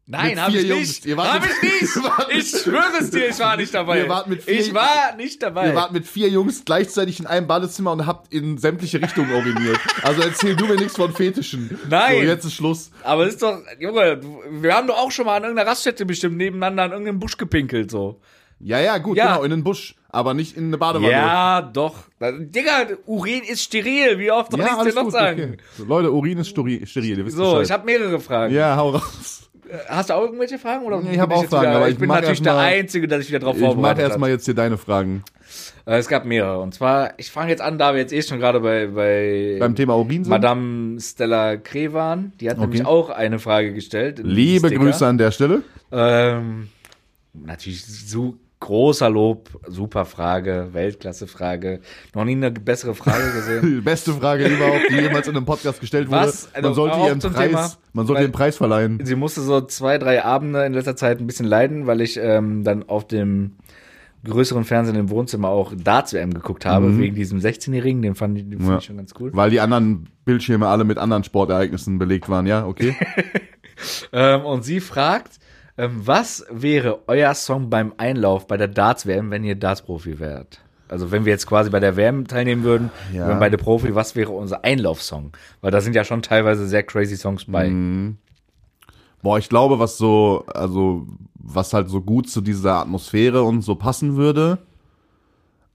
Nein, hab ich Jungs. nicht. Hab ich nicht. Ihr wart mit- Ich schwöre es dir, ich war nicht dabei. Ihr wart mit vier- ich war nicht dabei. Ihr wart mit vier Jungs gleichzeitig in einem Badezimmer und habt in sämtliche Richtungen uriniert. Also erzähl du mir nichts von Fetischen. Nein. So, jetzt ist Schluss. Aber das ist doch, Junge, wir haben doch auch schon mal an irgendeiner Raststätte bestimmt nebeneinander an irgendeinem Busch gepinkelt, so. Ja, ja, gut, Ja. genau, in den Busch, aber nicht in eine Badewanne. Ja, doch. Digga, Urin ist steril, wie oft soll ja ich dir noch gut, sagen? okay. So, Leute, Urin ist steril, ihr wisst So, Bescheid. ich habe mehrere Fragen. Ja, hau raus. Hast du auch irgendwelche Fragen? Oder Ich bin hab auch Fragen, wieder, aber ich ich bin natürlich der mal- Einzige, der sich wieder drauf Ich mache vorbereitet erstmal jetzt hier deine Fragen. Äh, Es gab mehrere. Und zwar, ich fange jetzt an, da wir jetzt eh schon gerade bei, bei Beim Thema Urin sind. Madame Stella Krevan, die hat nämlich auch eine Frage gestellt. Liebe Sticker. Grüße an der Stelle. Ähm, natürlich so großer Lob, super Frage, Weltklasse-Frage. Noch nie eine bessere Frage gesehen. Die beste Frage überhaupt, die jemals in einem Podcast gestellt wurde. Was? Also man sollte ihren Preis, Thema, man sollte den Preis verleihen. Sie musste so zwei, drei Abende in letzter Zeit ein bisschen leiden, weil ich ähm, dann auf dem größeren Fernsehen im Wohnzimmer auch Darts-WM geguckt habe, wegen diesem 16-Jährigen, den fand ich, den fand Mhm. Ja. ich schon ganz cool. Weil die anderen Bildschirme alle mit anderen Sportereignissen belegt waren, ja, okay? Ähm, und sie fragt, was wäre euer Song beim Einlauf bei der Darts-WM, wenn ihr Darts-Profi wärt? Also wenn wir jetzt quasi bei der WM teilnehmen würden, Ja. wären beide Profi, was wäre unser Einlaufsong? Weil da sind ja schon teilweise sehr crazy Songs bei. Mhm. Boah, ich glaube, was so, also, was halt so gut zu dieser Atmosphäre und so passen würde.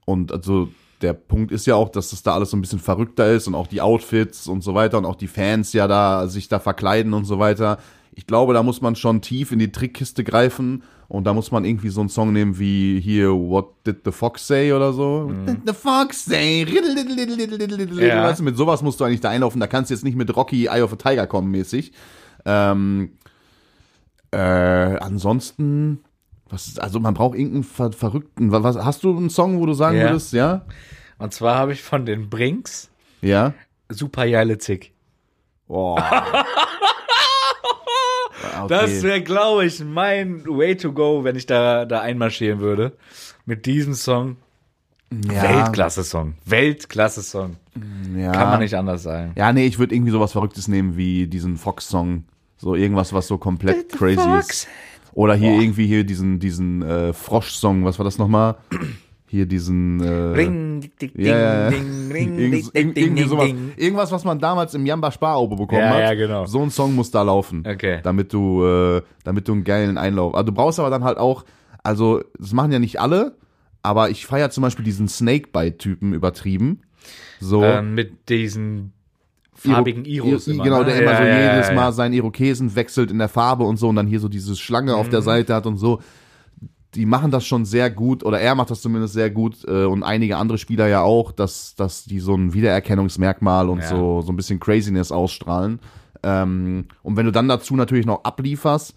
Und also, der Punkt ist ja auch, dass das da alles so ein bisschen verrückter ist und auch die Outfits und so weiter und auch die Fans ja da sich da verkleiden und so weiter. Ich glaube, da muss man schon tief in die Trickkiste greifen und da muss man irgendwie so einen Song nehmen wie hier What Did the Fox Say oder so. What did the Fox say? Ja. Weißt du, mit sowas musst du eigentlich da einlaufen. Da kannst du jetzt nicht mit Rocky Eye of a Tiger kommen mäßig. Ähm, äh, ansonsten, was ist, also man braucht irgendeinen ver verrückten. Was, hast du einen Song, wo du sagen Ja. würdest, ja? Und zwar habe ich von den Brinks Ja. Super geile Zick. Okay. Das wäre, glaube ich, mein Way to go, wenn ich da, da einmarschieren würde. Mit diesem Song. ja, Weltklasse-Song. Weltklasse-Song. ja. Kann man nicht anders sagen. Ja, nee, ich würde irgendwie sowas Verrücktes nehmen wie diesen Fox-Song. So irgendwas, was so komplett crazy ist. Oder hier irgendwie hier diesen, diesen äh, Frosch-Song, was war das nochmal? Hier diesen äh, Ring, dick, dick, ding, ja, ja. ding, ring, Irgend, ding, irgendwie ding, sowas. ding. Irgendwas, was man damals im Jamba Sparaube bekommen Ja, hat. ja, genau. So ein Song muss da laufen. Okay. Damit du, äh, damit du einen geilen Einlauf. Also du brauchst aber dann halt auch, also das machen ja nicht alle, aber ich feiere zum Beispiel diesen Snakebite-Typen übertrieben. So. Ähm, mit diesen farbigen Iros. Iro- genau, ne? der immer Ja, so jedes Mal seinen Irokesen wechselt in der Farbe und so und dann hier so diese Schlange auf Mhm. der Seite hat und so. Die machen das schon sehr gut, oder er macht das zumindest sehr gut äh, und einige andere Spieler ja auch, dass, dass die so ein Wiedererkennungsmerkmal und Ja. so, so ein bisschen Craziness ausstrahlen. Ähm, und wenn du dann dazu natürlich noch ablieferst,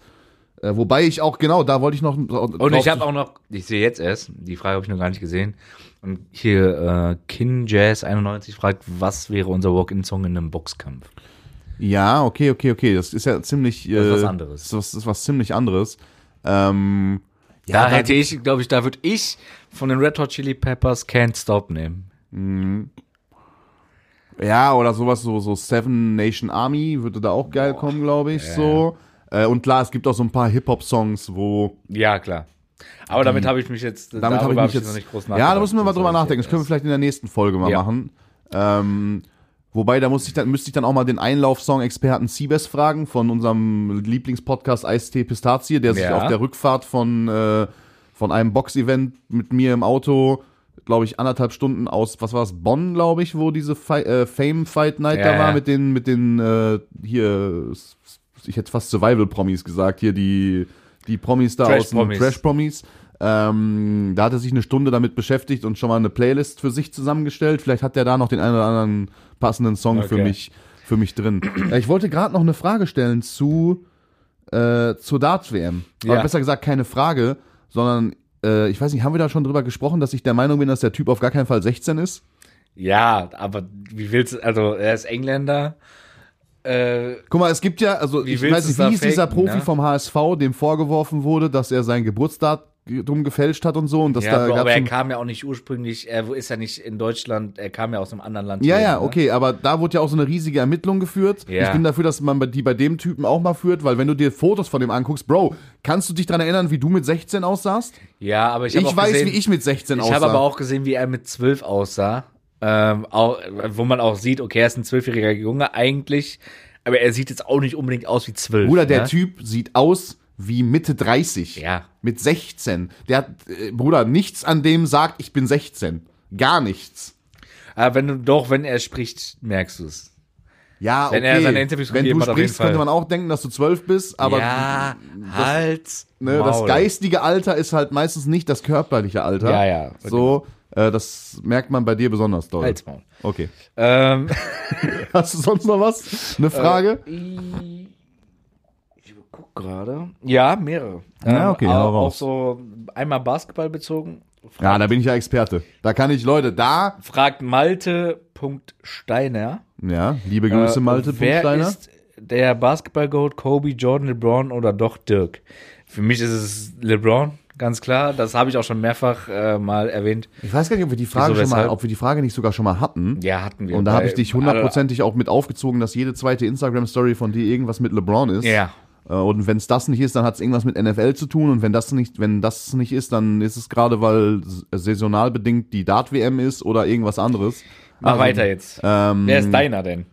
äh, wobei ich auch, genau, da wollte ich noch. Und ich habe auch noch, ich sehe jetzt erst, die Frage habe ich noch gar nicht gesehen. Und hier äh, Kin Jazz 91 fragt, was wäre unser Walk-in-Song in einem Boxkampf? Ja, okay, okay, okay. Das ist ja ziemlich. Das ist was äh, anderes. Das ist, das ist was ziemlich anderes. Ähm, da da- hätte ich, glaube ich, da würde ich von den Red Hot Chili Peppers Can't Stop nehmen. Ja, oder sowas, so, so Seven Nation Army würde da auch geil kommen, glaube ich, so. Äh, und klar, es gibt auch so ein paar Hip-Hop-Songs, wo. Ja, klar. Aber damit habe ich mich jetzt, Damit habe ich mich hab jetzt. noch nicht groß ja, da müssen wir mal drüber ich nachdenken. Das können wir vielleicht in der nächsten Folge mal Ja. machen. Ähm, wobei, da muss ich dann, müsste ich dann auch mal den Einlauf-Song-Experten Siebes fragen von unserem Lieblingspodcast Eistee Pistazie, der sich Ja. auf der Rückfahrt von, äh, von einem Box-Event mit mir im Auto, glaube ich, anderthalb Stunden aus, was war es, Bonn, glaube ich, wo diese Fi äh, Fame Fight Night Ja, da war ja. mit den, mit den, äh, hier, ich hätte fast Survival-Promis gesagt, hier die, die Promis da aus dem Trash-Promis. Ähm, da hat er sich eine Stunde damit beschäftigt und schon mal eine Playlist für sich zusammengestellt. Vielleicht hat er da noch den einen oder anderen passenden Song für Okay. mich, für mich drin. Ja, ich wollte gerade noch eine Frage stellen zu äh, zur Darts WM. Aber Ja. besser gesagt keine Frage, sondern äh, ich weiß nicht, haben wir da schon drüber gesprochen, dass ich der Meinung bin, dass der Typ auf gar keinen Fall 16 ist? Ja, aber wie willst du, also er ist Engländer. Äh, Guck mal, es gibt ja, also ich weiß nicht, wie hieß dieser faken, Profi ne? vom HSV, dem vorgeworfen wurde, dass er sein Geburtsdatum gefälscht hat und so und dass ja, da Bro, aber er kam ja auch nicht ursprünglich, er ist ja nicht in Deutschland, er kam ja aus einem anderen Land. Ja, ja, ne? okay, aber da wurde ja auch so eine riesige Ermittlung geführt. Ja. Ich bin dafür, dass man die bei dem Typen auch mal führt, weil wenn du dir Fotos von dem anguckst, Bro, kannst du dich dran erinnern, wie du mit 16 aussahst? Ja, aber ich, Ich, weiß, gesehen, wie ich mit 16 Ich aussah. habe aber auch gesehen, wie er mit 12 aussah. Ähm, auch, wo man auch sieht, okay, er ist ein zwölfjähriger Junge eigentlich, aber er sieht jetzt auch nicht unbedingt aus wie zwölf. Bruder, der ne? Typ sieht aus wie Mitte 30. Ja. Mit 16. Der hat, äh, Bruder, nichts an dem sagt, ich bin 16. Gar nichts. Aber wenn du doch, wenn er spricht, merkst du es. Ja, okay. Wenn er seine Interviews Wenn du sprichst, könnte man auch denken, dass du 12 bist, aber ja, Hals, ne, das Maul. geistige Alter ist halt meistens nicht das körperliche Alter. Ja, ja. So, äh, das merkt man bei dir besonders doll. Hals, Maul. Okay. Ähm, Hast du sonst noch was? Eine Frage? ich guck gerade. Ja, mehrere. Ja, okay, auch, hau auch raus. so einmal Basketball bezogen. ja, da bin ich ja Experte. Da kann ich, Leute, da, Fragt Malte.steiner. ja, liebe Grüße, Äh, Malte Wer Punsteiner. ist der Basketball-Goat Kobe, Jordan, LeBron oder doch Dirk? Für mich ist es LeBron, ganz klar. Das habe ich auch schon mehrfach äh, mal erwähnt. Ich weiß gar nicht, ob wir die Frage Wieso, schon mal, ob wir die Frage nicht sogar schon mal hatten. Ja, hatten wir. Und da habe ich dich hundertprozentig auch mit aufgezogen, dass jede zweite Instagram-Story von dir irgendwas mit LeBron ist. Ja. Äh, Und wenn es das nicht ist, dann hat es irgendwas mit NFL zu tun. Und wenn das nicht, wenn das nicht ist, dann ist es gerade, weil saisonal bedingt die Dart-WM ist oder irgendwas anderes. Mach Also, weiter jetzt. Ähm, Wer ist deiner denn?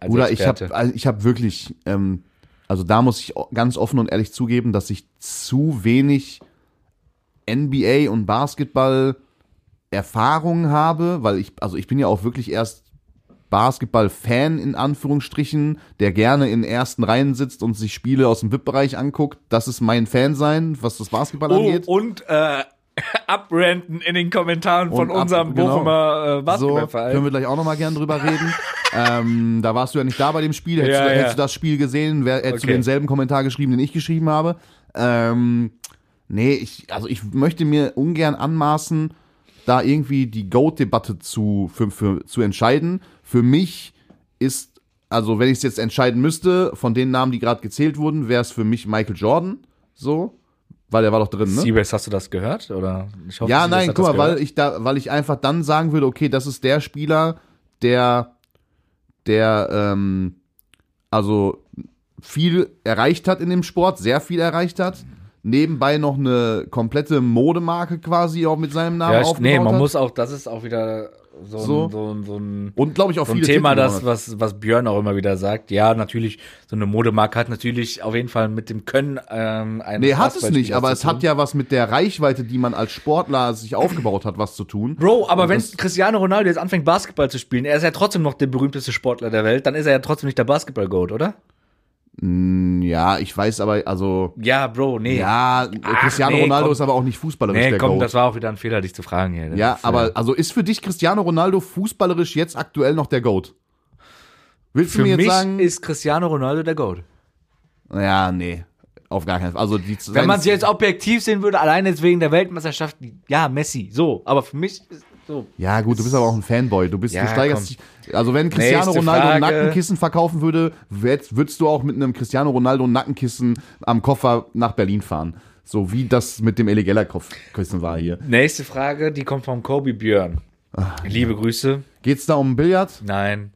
Bruder, ich habe also ich hab wirklich, ähm, also da muss ich ganz offen und ehrlich zugeben, dass ich zu wenig NBA und Basketball Erfahrung habe, weil ich, also ich bin ja auch wirklich erst Basketball-Fan in Anführungsstrichen, der gerne in ersten Reihen sitzt und sich Spiele aus dem VIP-Bereich anguckt. Das ist mein Fan sein, was das Basketball Oh, angeht. und äh, abrenten in den Kommentaren von Und ab- unserem genau. Bochumer äh, So, Basketballverein. können wir gleich auch nochmal gern drüber reden. ähm, da warst du ja nicht da bei dem Spiel. Hättest, Ja, du, ja. hättest du das Spiel gesehen, wär, hättest du Okay. denselben Kommentar geschrieben, den ich geschrieben habe. Ähm, nee, ich, also ich möchte mir ungern anmaßen, da irgendwie die GOAT-Debatte zu, für, für, zu entscheiden. Für mich ist, also wenn ich es jetzt entscheiden müsste, von den Namen, die gerade gezählt wurden, wäre es für mich Michael Jordan. So. Weil er war doch drin, ne? Siebes, hast du das gehört? Oder hoffe, Ja, nein, guck mal, weil ich da, weil ich einfach dann sagen würde, okay, das ist der Spieler, der, der, ähm, also viel erreicht hat in dem Sport, sehr viel erreicht hat, nebenbei noch eine komplette Modemarke quasi auch mit seinem Namen ja, aufgebaut nee, man hat. muss auch, das ist auch wieder so, So. Ein, so, ein- so ein und glaube ich auch so ein Thema, Titel das, was, was Björn auch immer wieder sagt. Ja, natürlich, so eine Modemarke hat natürlich auf jeden Fall mit dem Können ähm, eines Nee, hat es nicht, aber es hat ja was mit der Reichweite, die man als Sportler sich aufgebaut hat, was zu tun. Bro, aber Und wenn Cristiano Ronaldo jetzt anfängt, Basketball zu spielen, er ist ja trotzdem noch der berühmteste Sportler der Welt, dann ist er ja trotzdem nicht der Basketball-Goat, oder? Mm, Ja, ich weiß aber, also, Ja, Bro, nee. ja, Cristiano nee, Ronaldo komm. ist aber auch nicht fußballerisch nee, komm, Goat. das war auch wieder ein Fehler, dich zu fragen hier. Ja, Das ist, aber also ist für dich Cristiano Ronaldo fußballerisch jetzt aktuell noch der GOAT? Willst du mir jetzt sagen? ist Cristiano Ronaldo der Goat. ja, nee, auf gar keinen Fall. Also die Wenn man es jetzt objektiv sehen würde, alleine jetzt wegen der Weltmeisterschaft, ja, Messi, so. Aber für mich ist so. Ja, gut, du bist aber auch ein Fanboy. Du bist, Ja, du steigerst komm. dich. Also wenn Cristiano Nächste Ronaldo ein Frage. Nackenkissen verkaufen würde, würdest, du auch mit einem Cristiano Ronaldo Nackenkissen am Koffer nach Berlin fahren. So wie das mit dem Ille Geller Kissen war hier. Nächste Frage, die kommt von Kobe Björn. Liebe Grüße. Geht's da um Billard? Nein.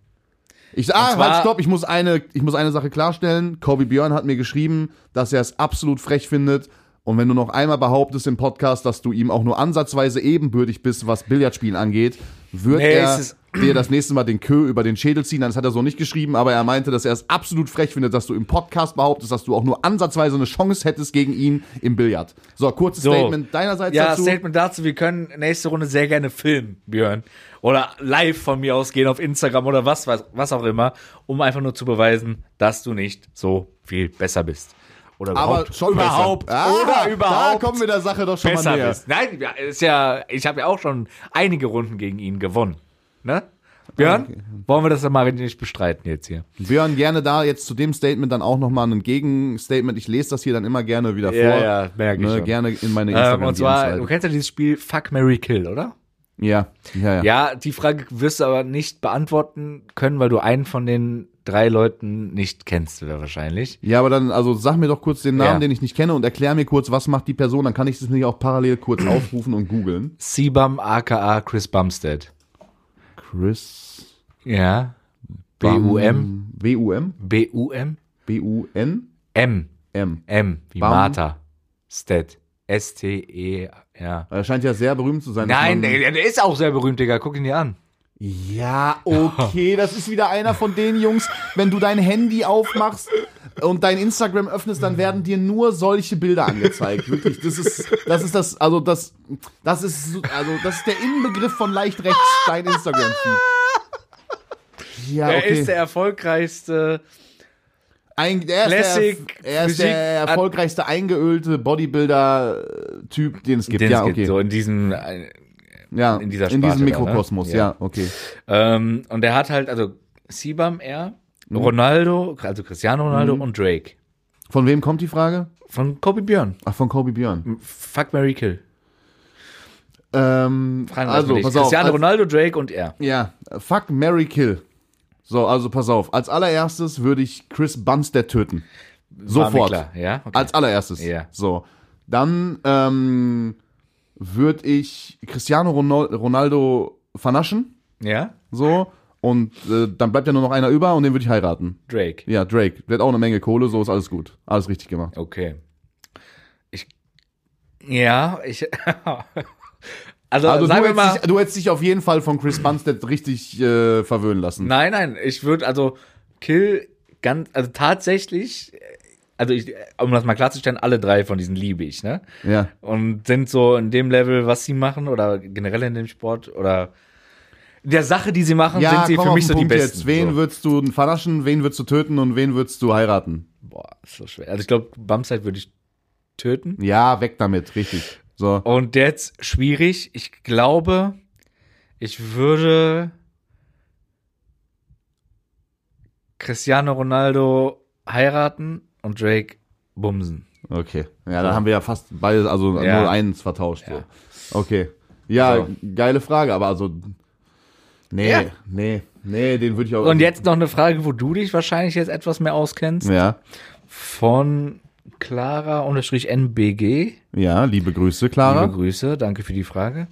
Ich, ah, zwar- halt, stopp, ich muss, eine, ich muss eine Sache klarstellen. Kobe Björn hat mir geschrieben, dass er es absolut frech findet. Und wenn du noch einmal behauptest im Podcast, dass du ihm auch nur ansatzweise ebenbürtig bist, was Billardspielen angeht, wird Nee, er dir das nächste Mal den Kö über den Schädel ziehen. Das hat er so nicht geschrieben, aber er meinte, dass er es absolut frech findet, dass du im Podcast behauptest, dass du auch nur ansatzweise eine Chance hättest gegen ihn im Billard. So, kurzes So. Statement deinerseits Ja, dazu. Statement dazu, wir können nächste Runde sehr gerne filmen, Björn. Oder live von mir aus gehen auf Instagram oder was, was, was auch immer, um einfach nur zu beweisen, dass du nicht so viel besser bist. Oder aber überhaupt, schon überhaupt. Ah, oder überhaupt Da kommen wir der Sache doch schon mal besser näher. bist. Nein, ja, ist ja, ich habe ja auch schon einige Runden gegen ihn gewonnen. Ne? Björn, Okay. wollen wir das dann mal nicht bestreiten jetzt hier? Björn, gerne da jetzt zu dem Statement dann auch nochmal ein Gegenstatement. Ich lese das hier dann immer gerne wieder vor. merke Ne, gerne in meine Ähm, instagram und zwar, du kennst ja dieses Spiel Fuck, Mary Kill, oder? Ja, ja, ja. Ja, die Frage wirst du aber nicht beantworten können, weil du einen von den drei Leuten nicht kennst, wahrscheinlich. Ja, aber dann, also sag mir doch kurz den Namen, Ja. den ich nicht kenne und erklär mir kurz, was macht die Person, dann kann ich das nicht auch parallel kurz aufrufen und googeln. Sebum aka Chris Bumstead. Chris Ja. B-U-M. B-U-M? B-U-M? B-U-N? M. M. M. Wie Bum. Martha. Stead. S-T-E, ja. Er scheint ja sehr berühmt zu sein. Nein, man- der, der ist auch sehr berühmt, Digga. Guck ihn dir an. Ja, okay, das ist wieder einer von den Jungs, wenn du dein Handy aufmachst und dein Instagram öffnest, dann werden dir nur solche Bilder angezeigt. Wirklich, das ist das ist das also das das ist so- also das ist der Inbegriff von leicht rechts dein Instagram Feed. Ja, Er okay. ist der erfolgreichste. Ein, er, ist Classic der, er ist der Physik- erfolgreichste eingeölte Bodybuilder-Typ, den es gibt. den ja, es gibt, okay. So in diesem. äh, ja, in dieser in Sparte diesem da, ne? Mikrokosmos, Ja. ja, okay. Ähm, und er hat halt, also Sibam er, Mhm. Ronaldo, also Cristiano Ronaldo und Drake. Von wem kommt die Frage? Von Kobe Björn. Ach, von Kobe Björn. Fuck Mary Kill. Ähm, Fragen also, pass auf. Cristiano Ronaldo, Drake und er. Ja, fuck Mary Kill. So, also pass auf. Als allererstes würde ich Chris Bumstead töten. Sofort. Klar, ja? Okay. Als allererstes. Ja. So. Dann ähm, würde ich Cristiano Ronal- Ronaldo vernaschen. ja? So. Und äh, dann bleibt ja nur noch einer über und den würde ich heiraten. Drake. Ja, Drake. Der hat auch eine Menge Kohle, so ist alles gut. Alles richtig gemacht. Okay. Ich. Ja, ich. also, Also du sagen wir hättest, mal. dich, du hättest dich auf jeden Fall von Chris Bumstead richtig äh, verwöhnen lassen. Nein, nein, ich würde also Kill ganz, also tatsächlich, also ich, um das mal klarzustellen, alle drei von diesen liebe ich, ne? Ja. Und sind so in dem Level, was sie machen oder generell in dem Sport oder der Sache, die sie machen, Ja, sind sie für mich so die Punkt besten. Jetzt. Wen so. würdest du vernaschen, wen würdest du töten und wen würdest du heiraten? Boah, ist so schwer. Also ich glaube, Bumside würde ich töten. Ja, weg damit, richtig. So. Und jetzt schwierig. Ich glaube, ich würde Cristiano Ronaldo heiraten und Drake bumsen. Okay. Ja, dann haben wir ja fast beide, also Ja. nur eins vertauscht. Ja. So. Okay. Ja, So. geile Frage, aber also. Nee, Ja. nee, nee, den würde ich auch. Und jetzt noch eine Frage, wo du dich wahrscheinlich jetzt etwas mehr auskennst. Ja, Von Clara-NBG. ja, liebe Grüße, Clara. Liebe Grüße, danke für die Frage.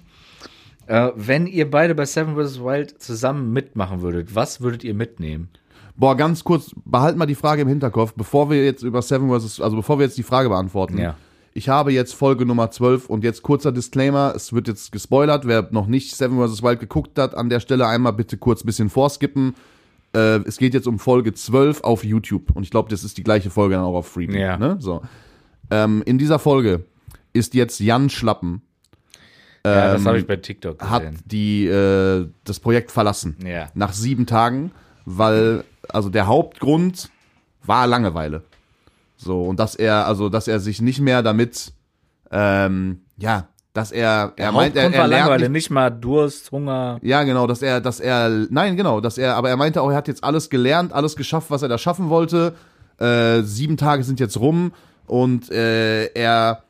Äh, wenn ihr beide bei Seven vs. Wild zusammen mitmachen würdet, was würdet ihr mitnehmen? Boah, ganz kurz, behalt mal die Frage im Hinterkopf, bevor wir jetzt über Seven vs., also bevor wir jetzt die Frage beantworten. Ja. Ich habe jetzt Folge Nummer 12 und jetzt kurzer Disclaimer, es wird jetzt gespoilert, wer noch nicht Seven vs. Wild geguckt hat, an der Stelle einmal bitte kurz ein bisschen vorskippen. Äh, es geht jetzt um Folge 12 auf YouTube und ich glaube, das ist die gleiche Folge dann auch auf Freebie. Ja. Ne? So. Ähm, in dieser Folge ist jetzt Jan Schlappen, ja, das Ähm, habe ich bei TikTok hat gesehen. die, äh, das Projekt verlassen. Ja. Nach sieben Tagen, weil, also der Hauptgrund war Langeweile. So, und dass er, also, dass er sich nicht mehr damit, ähm, ja, dass er, er meint, er, er lernt nicht, nicht mal Durst, Hunger. ja, genau, dass er, dass er, nein, genau, dass er, aber er meinte auch, er hat jetzt alles gelernt, alles geschafft, was er da schaffen wollte. Äh, sieben Tage sind jetzt rum und äh, er,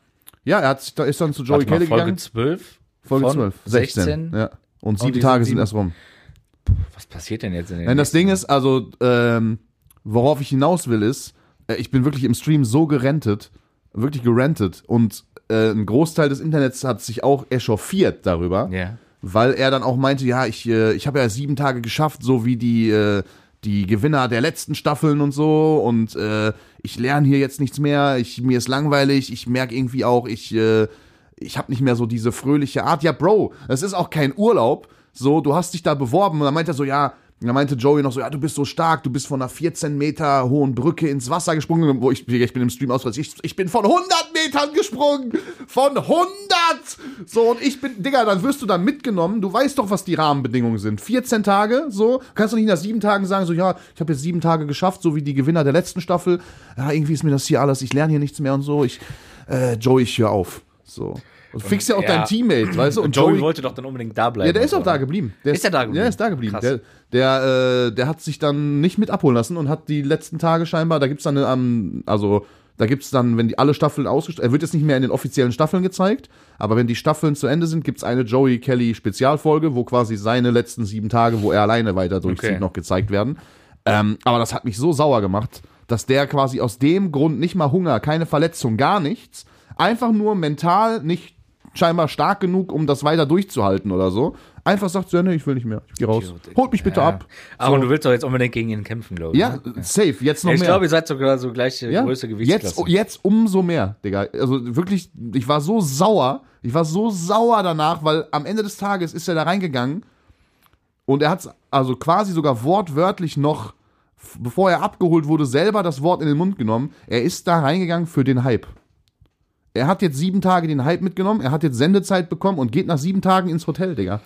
ja, er hat sich, da ist dann zu Joey Warte mal, Kelly Folge gegangen. 12? Folge von 12, 16. Ja. Und sieben die Tage sind sind erst rum. Was passiert denn jetzt in den Nein, das Ding ist, also, ähm, worauf ich hinaus will, ist, äh, ich bin wirklich im Stream so gerentet, wirklich gerentet und äh, ein Großteil des Internets hat sich auch echauffiert darüber, Ja. weil er dann auch meinte, ja, ich, äh, ich habe ja sieben Tage geschafft, so wie die, äh, die Gewinner der letzten Staffeln und so und äh, ich lerne hier jetzt nichts mehr, ich, mir ist langweilig, ich merke irgendwie auch, ich, äh, ich habe nicht mehr so diese fröhliche Art. Ja, Bro, es ist auch kein Urlaub. So, du hast dich da beworben und dann meinte er so, ja, dann meinte Joey noch so, ja, du bist so stark, du bist von einer 14 Meter hohen Brücke ins Wasser gesprungen, wo ich, ich bin im Stream aus, ich, ich bin von 100 Metern gesprungen, von 100! So, und ich bin, Digga, dann wirst du dann mitgenommen, du weißt doch, was die Rahmenbedingungen sind. 14 Tage, so, kannst du nicht nach sieben Tagen sagen, so, ja, ich habe jetzt sieben Tage geschafft, so wie die Gewinner der letzten Staffel, ja, irgendwie ist mir das hier alles, ich lerne hier nichts mehr und so, ich, äh, Joey, ich hör auf, so. Und fix ja auch ja. dein Teammate, weißt du, und Joey Joey, wollte doch dann unbedingt da bleiben. ja, der ist auch so. da geblieben. Der Ist er da geblieben? Ja, ist da geblieben. Krass. Der, der, äh, der hat sich dann nicht mit abholen lassen und hat die letzten Tage scheinbar, da gibt's dann ähm, also da gibt's dann, wenn die alle Staffeln ausgestrahlt, er wird jetzt nicht mehr in den offiziellen Staffeln gezeigt, aber wenn die Staffeln zu Ende sind, gibt's eine Joey Kelly Spezialfolge, wo quasi seine letzten sieben Tage, wo er alleine weiter durchzieht, Okay. noch gezeigt werden. Ähm, aber das hat mich so sauer gemacht, dass der quasi aus dem Grund nicht mal Hunger, keine Verletzung, gar nichts, einfach nur mental nicht scheinbar stark genug, um das weiter durchzuhalten oder so. Einfach sagt so, ja, nee, ich will nicht mehr, ich geh raus. Holt mich bitte Ja. ab. Aber du willst doch jetzt unbedingt gegen ihn kämpfen, glaube ich. Ja, ne? safe, jetzt noch Ich mehr. glaube, ihr seid sogar so gleiche ja, Größe, jetzt, Gewichtsklasse. jetzt umso mehr, Digga. Also wirklich, ich war so sauer. Ich war so sauer danach, weil am Ende des Tages ist er da reingegangen und er hat also quasi sogar wortwörtlich noch, bevor er abgeholt wurde, selber das Wort in den Mund genommen. Er ist da reingegangen für den Hype. Er hat jetzt sieben Tage den Hype mitgenommen, er hat jetzt Sendezeit bekommen und geht nach sieben Tagen ins Hotel, Digga.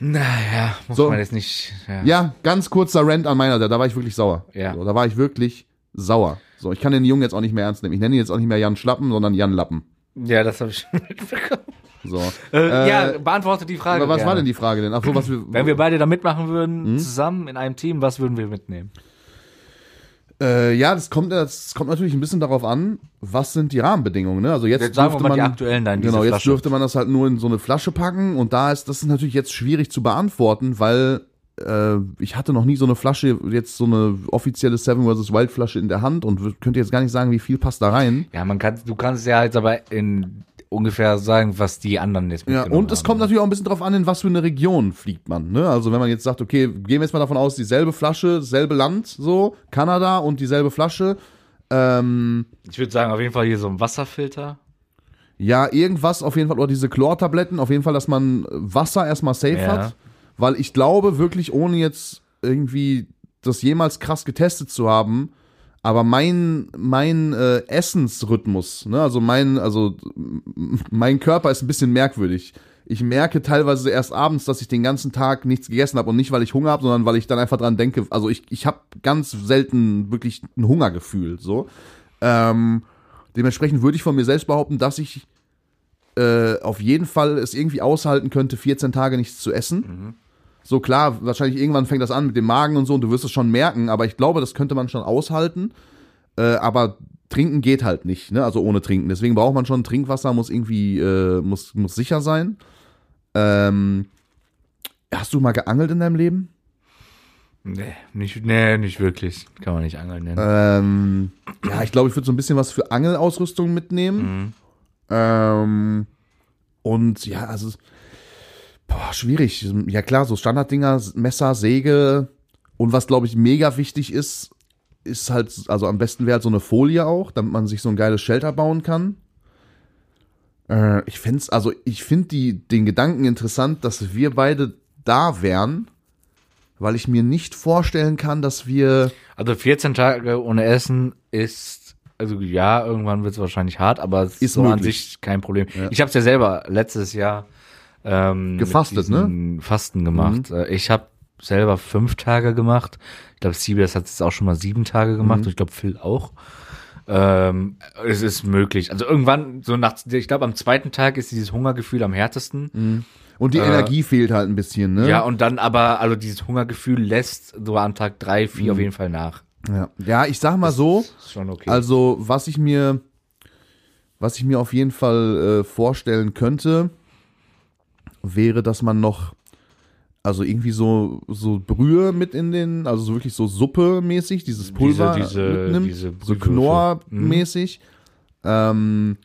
Naja, muss So. man jetzt nicht. Ja. Ja, ganz kurzer Rant an meiner Seite, da war ich wirklich sauer. Ja. So, da war ich wirklich sauer. So, ich kann den Jungen jetzt auch nicht mehr ernst nehmen. Ich nenne ihn jetzt auch nicht mehr Jan Schlappen, sondern Jan Lappen. Ja, das habe ich schon mitbekommen. So. Äh, Äh, ja, beantwortet die Frage. Aber was gerne. war denn die Frage denn? Ach so, was wir, Wenn wir beide da mitmachen würden, Hm? zusammen in einem Team, was würden wir mitnehmen? Äh, ja, das kommt, das kommt natürlich ein bisschen darauf an, was sind die Rahmenbedingungen. Ne? Also jetzt, Jetzt dürfte mal die man, aktuellen dann, genau, jetzt Flasche. dürfte man das halt nur in so eine Flasche packen und da ist das ist natürlich jetzt schwierig zu beantworten, weil äh, ich hatte noch nie so eine Flasche, jetzt so eine offizielle Seven vs. Wild Flasche in der Hand und könnte jetzt gar nicht sagen, wie viel passt da rein. Ja, man kann, du kannst ja jetzt aber in ungefähr sagen, was die anderen jetzt Ja, und es haben. kommt natürlich auch ein bisschen drauf an, in was für eine Region fliegt man. Ne? Also wenn man jetzt sagt, okay, gehen wir jetzt mal davon aus, dieselbe Flasche, dasselbe Land, so, Kanada und dieselbe Flasche. Ähm, Ich würde sagen, auf jeden Fall hier so ein Wasserfilter. ja, irgendwas auf jeden Fall, oder diese Chlortabletten, auf jeden Fall, dass man Wasser erstmal safe Ja. hat. Weil ich glaube wirklich, ohne jetzt irgendwie das jemals krass getestet zu haben, aber mein, mein äh, Essensrhythmus, ne, also mein, also mein Körper ist ein bisschen merkwürdig. ich merke teilweise erst abends, dass ich den ganzen Tag nichts gegessen habe und nicht, weil ich Hunger habe, sondern weil ich dann einfach dran denke, also ich, ich habe ganz selten wirklich ein Hungergefühl, so. Ähm, dementsprechend würde ich von mir selbst behaupten, dass ich äh, auf jeden Fall es irgendwie aushalten könnte, 14 Tage nichts zu essen. So klar, wahrscheinlich irgendwann fängt das an mit dem Magen und so und du wirst es schon merken, aber ich glaube, das könnte man schon aushalten. Äh, aber trinken geht halt nicht, ne? Also ohne trinken. Deswegen braucht man schon Trinkwasser, muss irgendwie, äh, muss, muss sicher sein. Ähm, hast du mal geangelt in deinem Leben? Nee, nicht, nee, nicht wirklich. Kann man nicht angeln nennen. Ähm, ja, ich glaube, ich würde so ein bisschen was für Angelausrüstung mitnehmen. Ähm, und ja, also boah, schwierig. Ja klar, so Standarddinger, Messer, Säge und was glaube ich mega wichtig ist, ist halt, also am besten wäre halt so eine Folie auch, damit man sich so ein geiles Shelter bauen kann. Äh, ich find's, also ich finde die den Gedanken interessant, dass wir beide da wären, weil ich mir nicht vorstellen kann, dass wir Also 14 Tage ohne Essen ist, also ja, irgendwann wird es wahrscheinlich hart, aber es ist so an sich kein Problem. Ich habe es ja selber letztes Jahr ähm, Gefastet, diesen Fasten gemacht. Äh, Ich habe selber fünf Tage gemacht. Ich glaube, das hat jetzt auch schon mal sieben Tage gemacht und ich glaube, Phil auch. Ähm, es ist möglich. Also irgendwann, so nach, ich glaube, am zweiten Tag ist dieses Hungergefühl am härtesten. und die Energie fehlt halt ein bisschen, ne? Ja, und dann aber, also dieses Hungergefühl lässt so an Tag drei, vier auf jeden Fall nach. Ja, ja ich sag mal so, Ist schon okay. also was ich mir, was ich mir auf jeden Fall äh, vorstellen könnte, wäre, dass man noch, also irgendwie so, so Brühe mit in den, also so wirklich so Suppe mäßig, dieses Pulver diese- mitnimmt, diese so Brühwürfel. Knorr-mäßig. Ähm,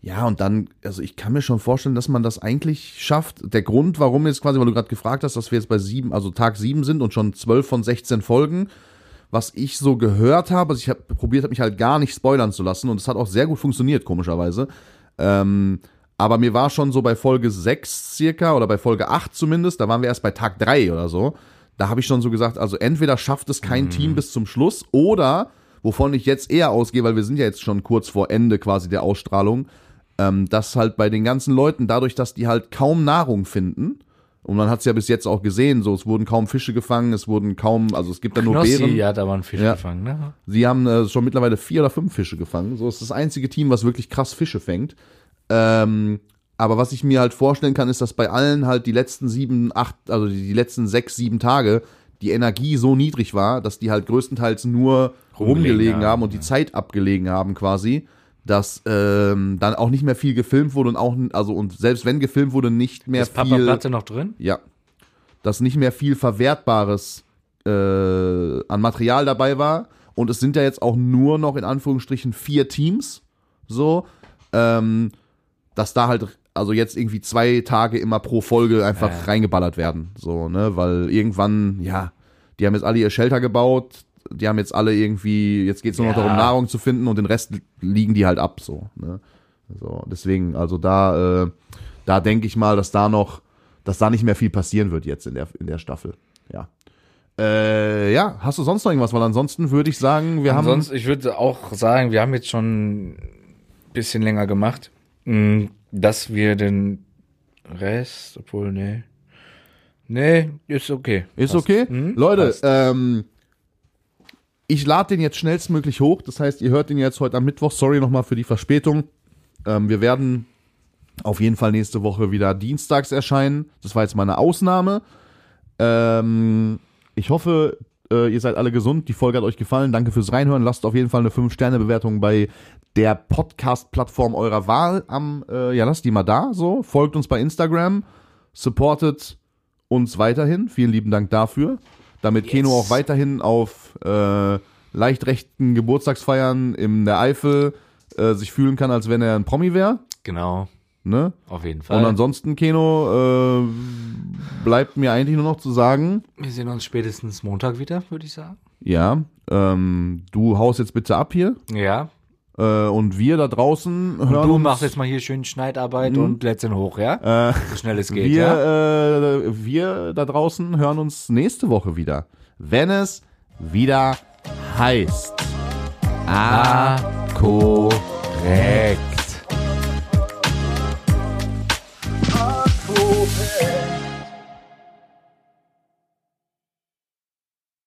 ja, und dann, also ich kann mir schon vorstellen, dass man das eigentlich schafft. Der Grund, warum jetzt quasi, weil du gerade gefragt hast, dass wir jetzt bei sieben, also Tag sieben sind und schon zwölf von 16 Folgen, was ich so gehört habe, also ich habe probiert, habe mich halt gar nicht spoilern zu lassen und es hat auch sehr gut funktioniert, komischerweise. Ähm, aber mir war schon so bei Folge 6 circa oder bei Folge 8 zumindest, da waren wir erst bei Tag 3 oder so. Da habe ich schon so gesagt, also entweder schafft es kein Team bis zum Schluss oder, wovon ich jetzt eher ausgehe, weil wir sind ja jetzt schon kurz vor Ende quasi der Ausstrahlung, ähm, dass halt bei den ganzen Leuten, dadurch, dass die halt kaum Nahrung finden, und man hat es ja bis jetzt auch gesehen, so es wurden kaum Fische gefangen, es wurden kaum, also es gibt da nur Knossi Beeren. hat aber einen Fisch Ja. gefangen, ne? Sie haben äh, schon mittlerweile vier oder fünf Fische gefangen. So ist das einzige Team, was wirklich krass Fische fängt. Ähm, aber was ich mir halt vorstellen kann, ist, dass bei allen halt die letzten sieben, acht, also die, letzten sechs, sieben Tage die Energie so niedrig war, dass die halt größtenteils nur Rumgelegen rumgelegen haben haben, und die Zeit abgelegen haben quasi, dass ähm, dann auch nicht mehr viel gefilmt wurde und auch, also und selbst wenn gefilmt wurde, nicht mehr Ist Papa viel. Platte noch drin? Ja. Dass nicht mehr viel Verwertbares äh, an Material dabei war. Und es sind ja jetzt auch nur noch in Anführungsstrichen vier Teams. So. Ähm, dass da halt, also jetzt irgendwie zwei Tage immer pro Folge einfach Ja. reingeballert werden. So, ne? Weil irgendwann, ja, die haben jetzt alle ihr Shelter gebaut. Die haben jetzt alle irgendwie, jetzt geht's nur noch Ja. darum, Nahrung zu finden und den Rest liegen die halt ab. So, ne? So, deswegen, also da, äh, da denke ich mal, dass da noch, dass da nicht mehr viel passieren wird jetzt in der, in der Staffel. Ja. Äh, ja, hast du sonst noch irgendwas? Weil ansonsten würde ich sagen, wir haben. Ansonsten, ich würde auch sagen, wir haben jetzt schon ein bisschen länger gemacht, dass wir den Rest, obwohl, nee. Nee, ist okay. Ist Passt. okay? Mhm, Leute, ähm, ich lade den jetzt schnellstmöglich hoch. Das heißt, ihr hört den jetzt heute am Mittwoch. Sorry nochmal für die Verspätung. Ähm, wir werden auf jeden Fall nächste Woche wieder dienstags erscheinen. Das war jetzt mal eine Ausnahme. Ähm, ich hoffe, äh, ihr seid alle gesund. Die Folge hat euch gefallen. Danke fürs Reinhören. Lasst auf jeden Fall eine 5-Sterne-Bewertung bei der Podcast-Plattform eurer Wahl am, äh, ja, lasst die mal da, so. Folgt uns bei Instagram. Supportet uns weiterhin. Vielen lieben Dank dafür. Damit Keno auch weiterhin auf äh, leicht rechten Geburtstagsfeiern in der Eifel äh, sich fühlen kann, als wenn er ein Promi wäre. Genau, Ne? auf jeden Fall. Und ansonsten, Keno, äh, bleibt mir eigentlich nur noch zu sagen, wir sehen uns spätestens Montag wieder, würde ich sagen. ja, ähm, du haust jetzt bitte ab hier Ja. äh, und wir da draußen Und hören du uns, machst jetzt mal hier schön Schneidarbeit und lädst ihn hoch, ja? äh, So schnell es geht, wir, ja? äh, wir da draußen hören uns nächste Woche wieder, wenn es wieder heißt. Ah, korrekt.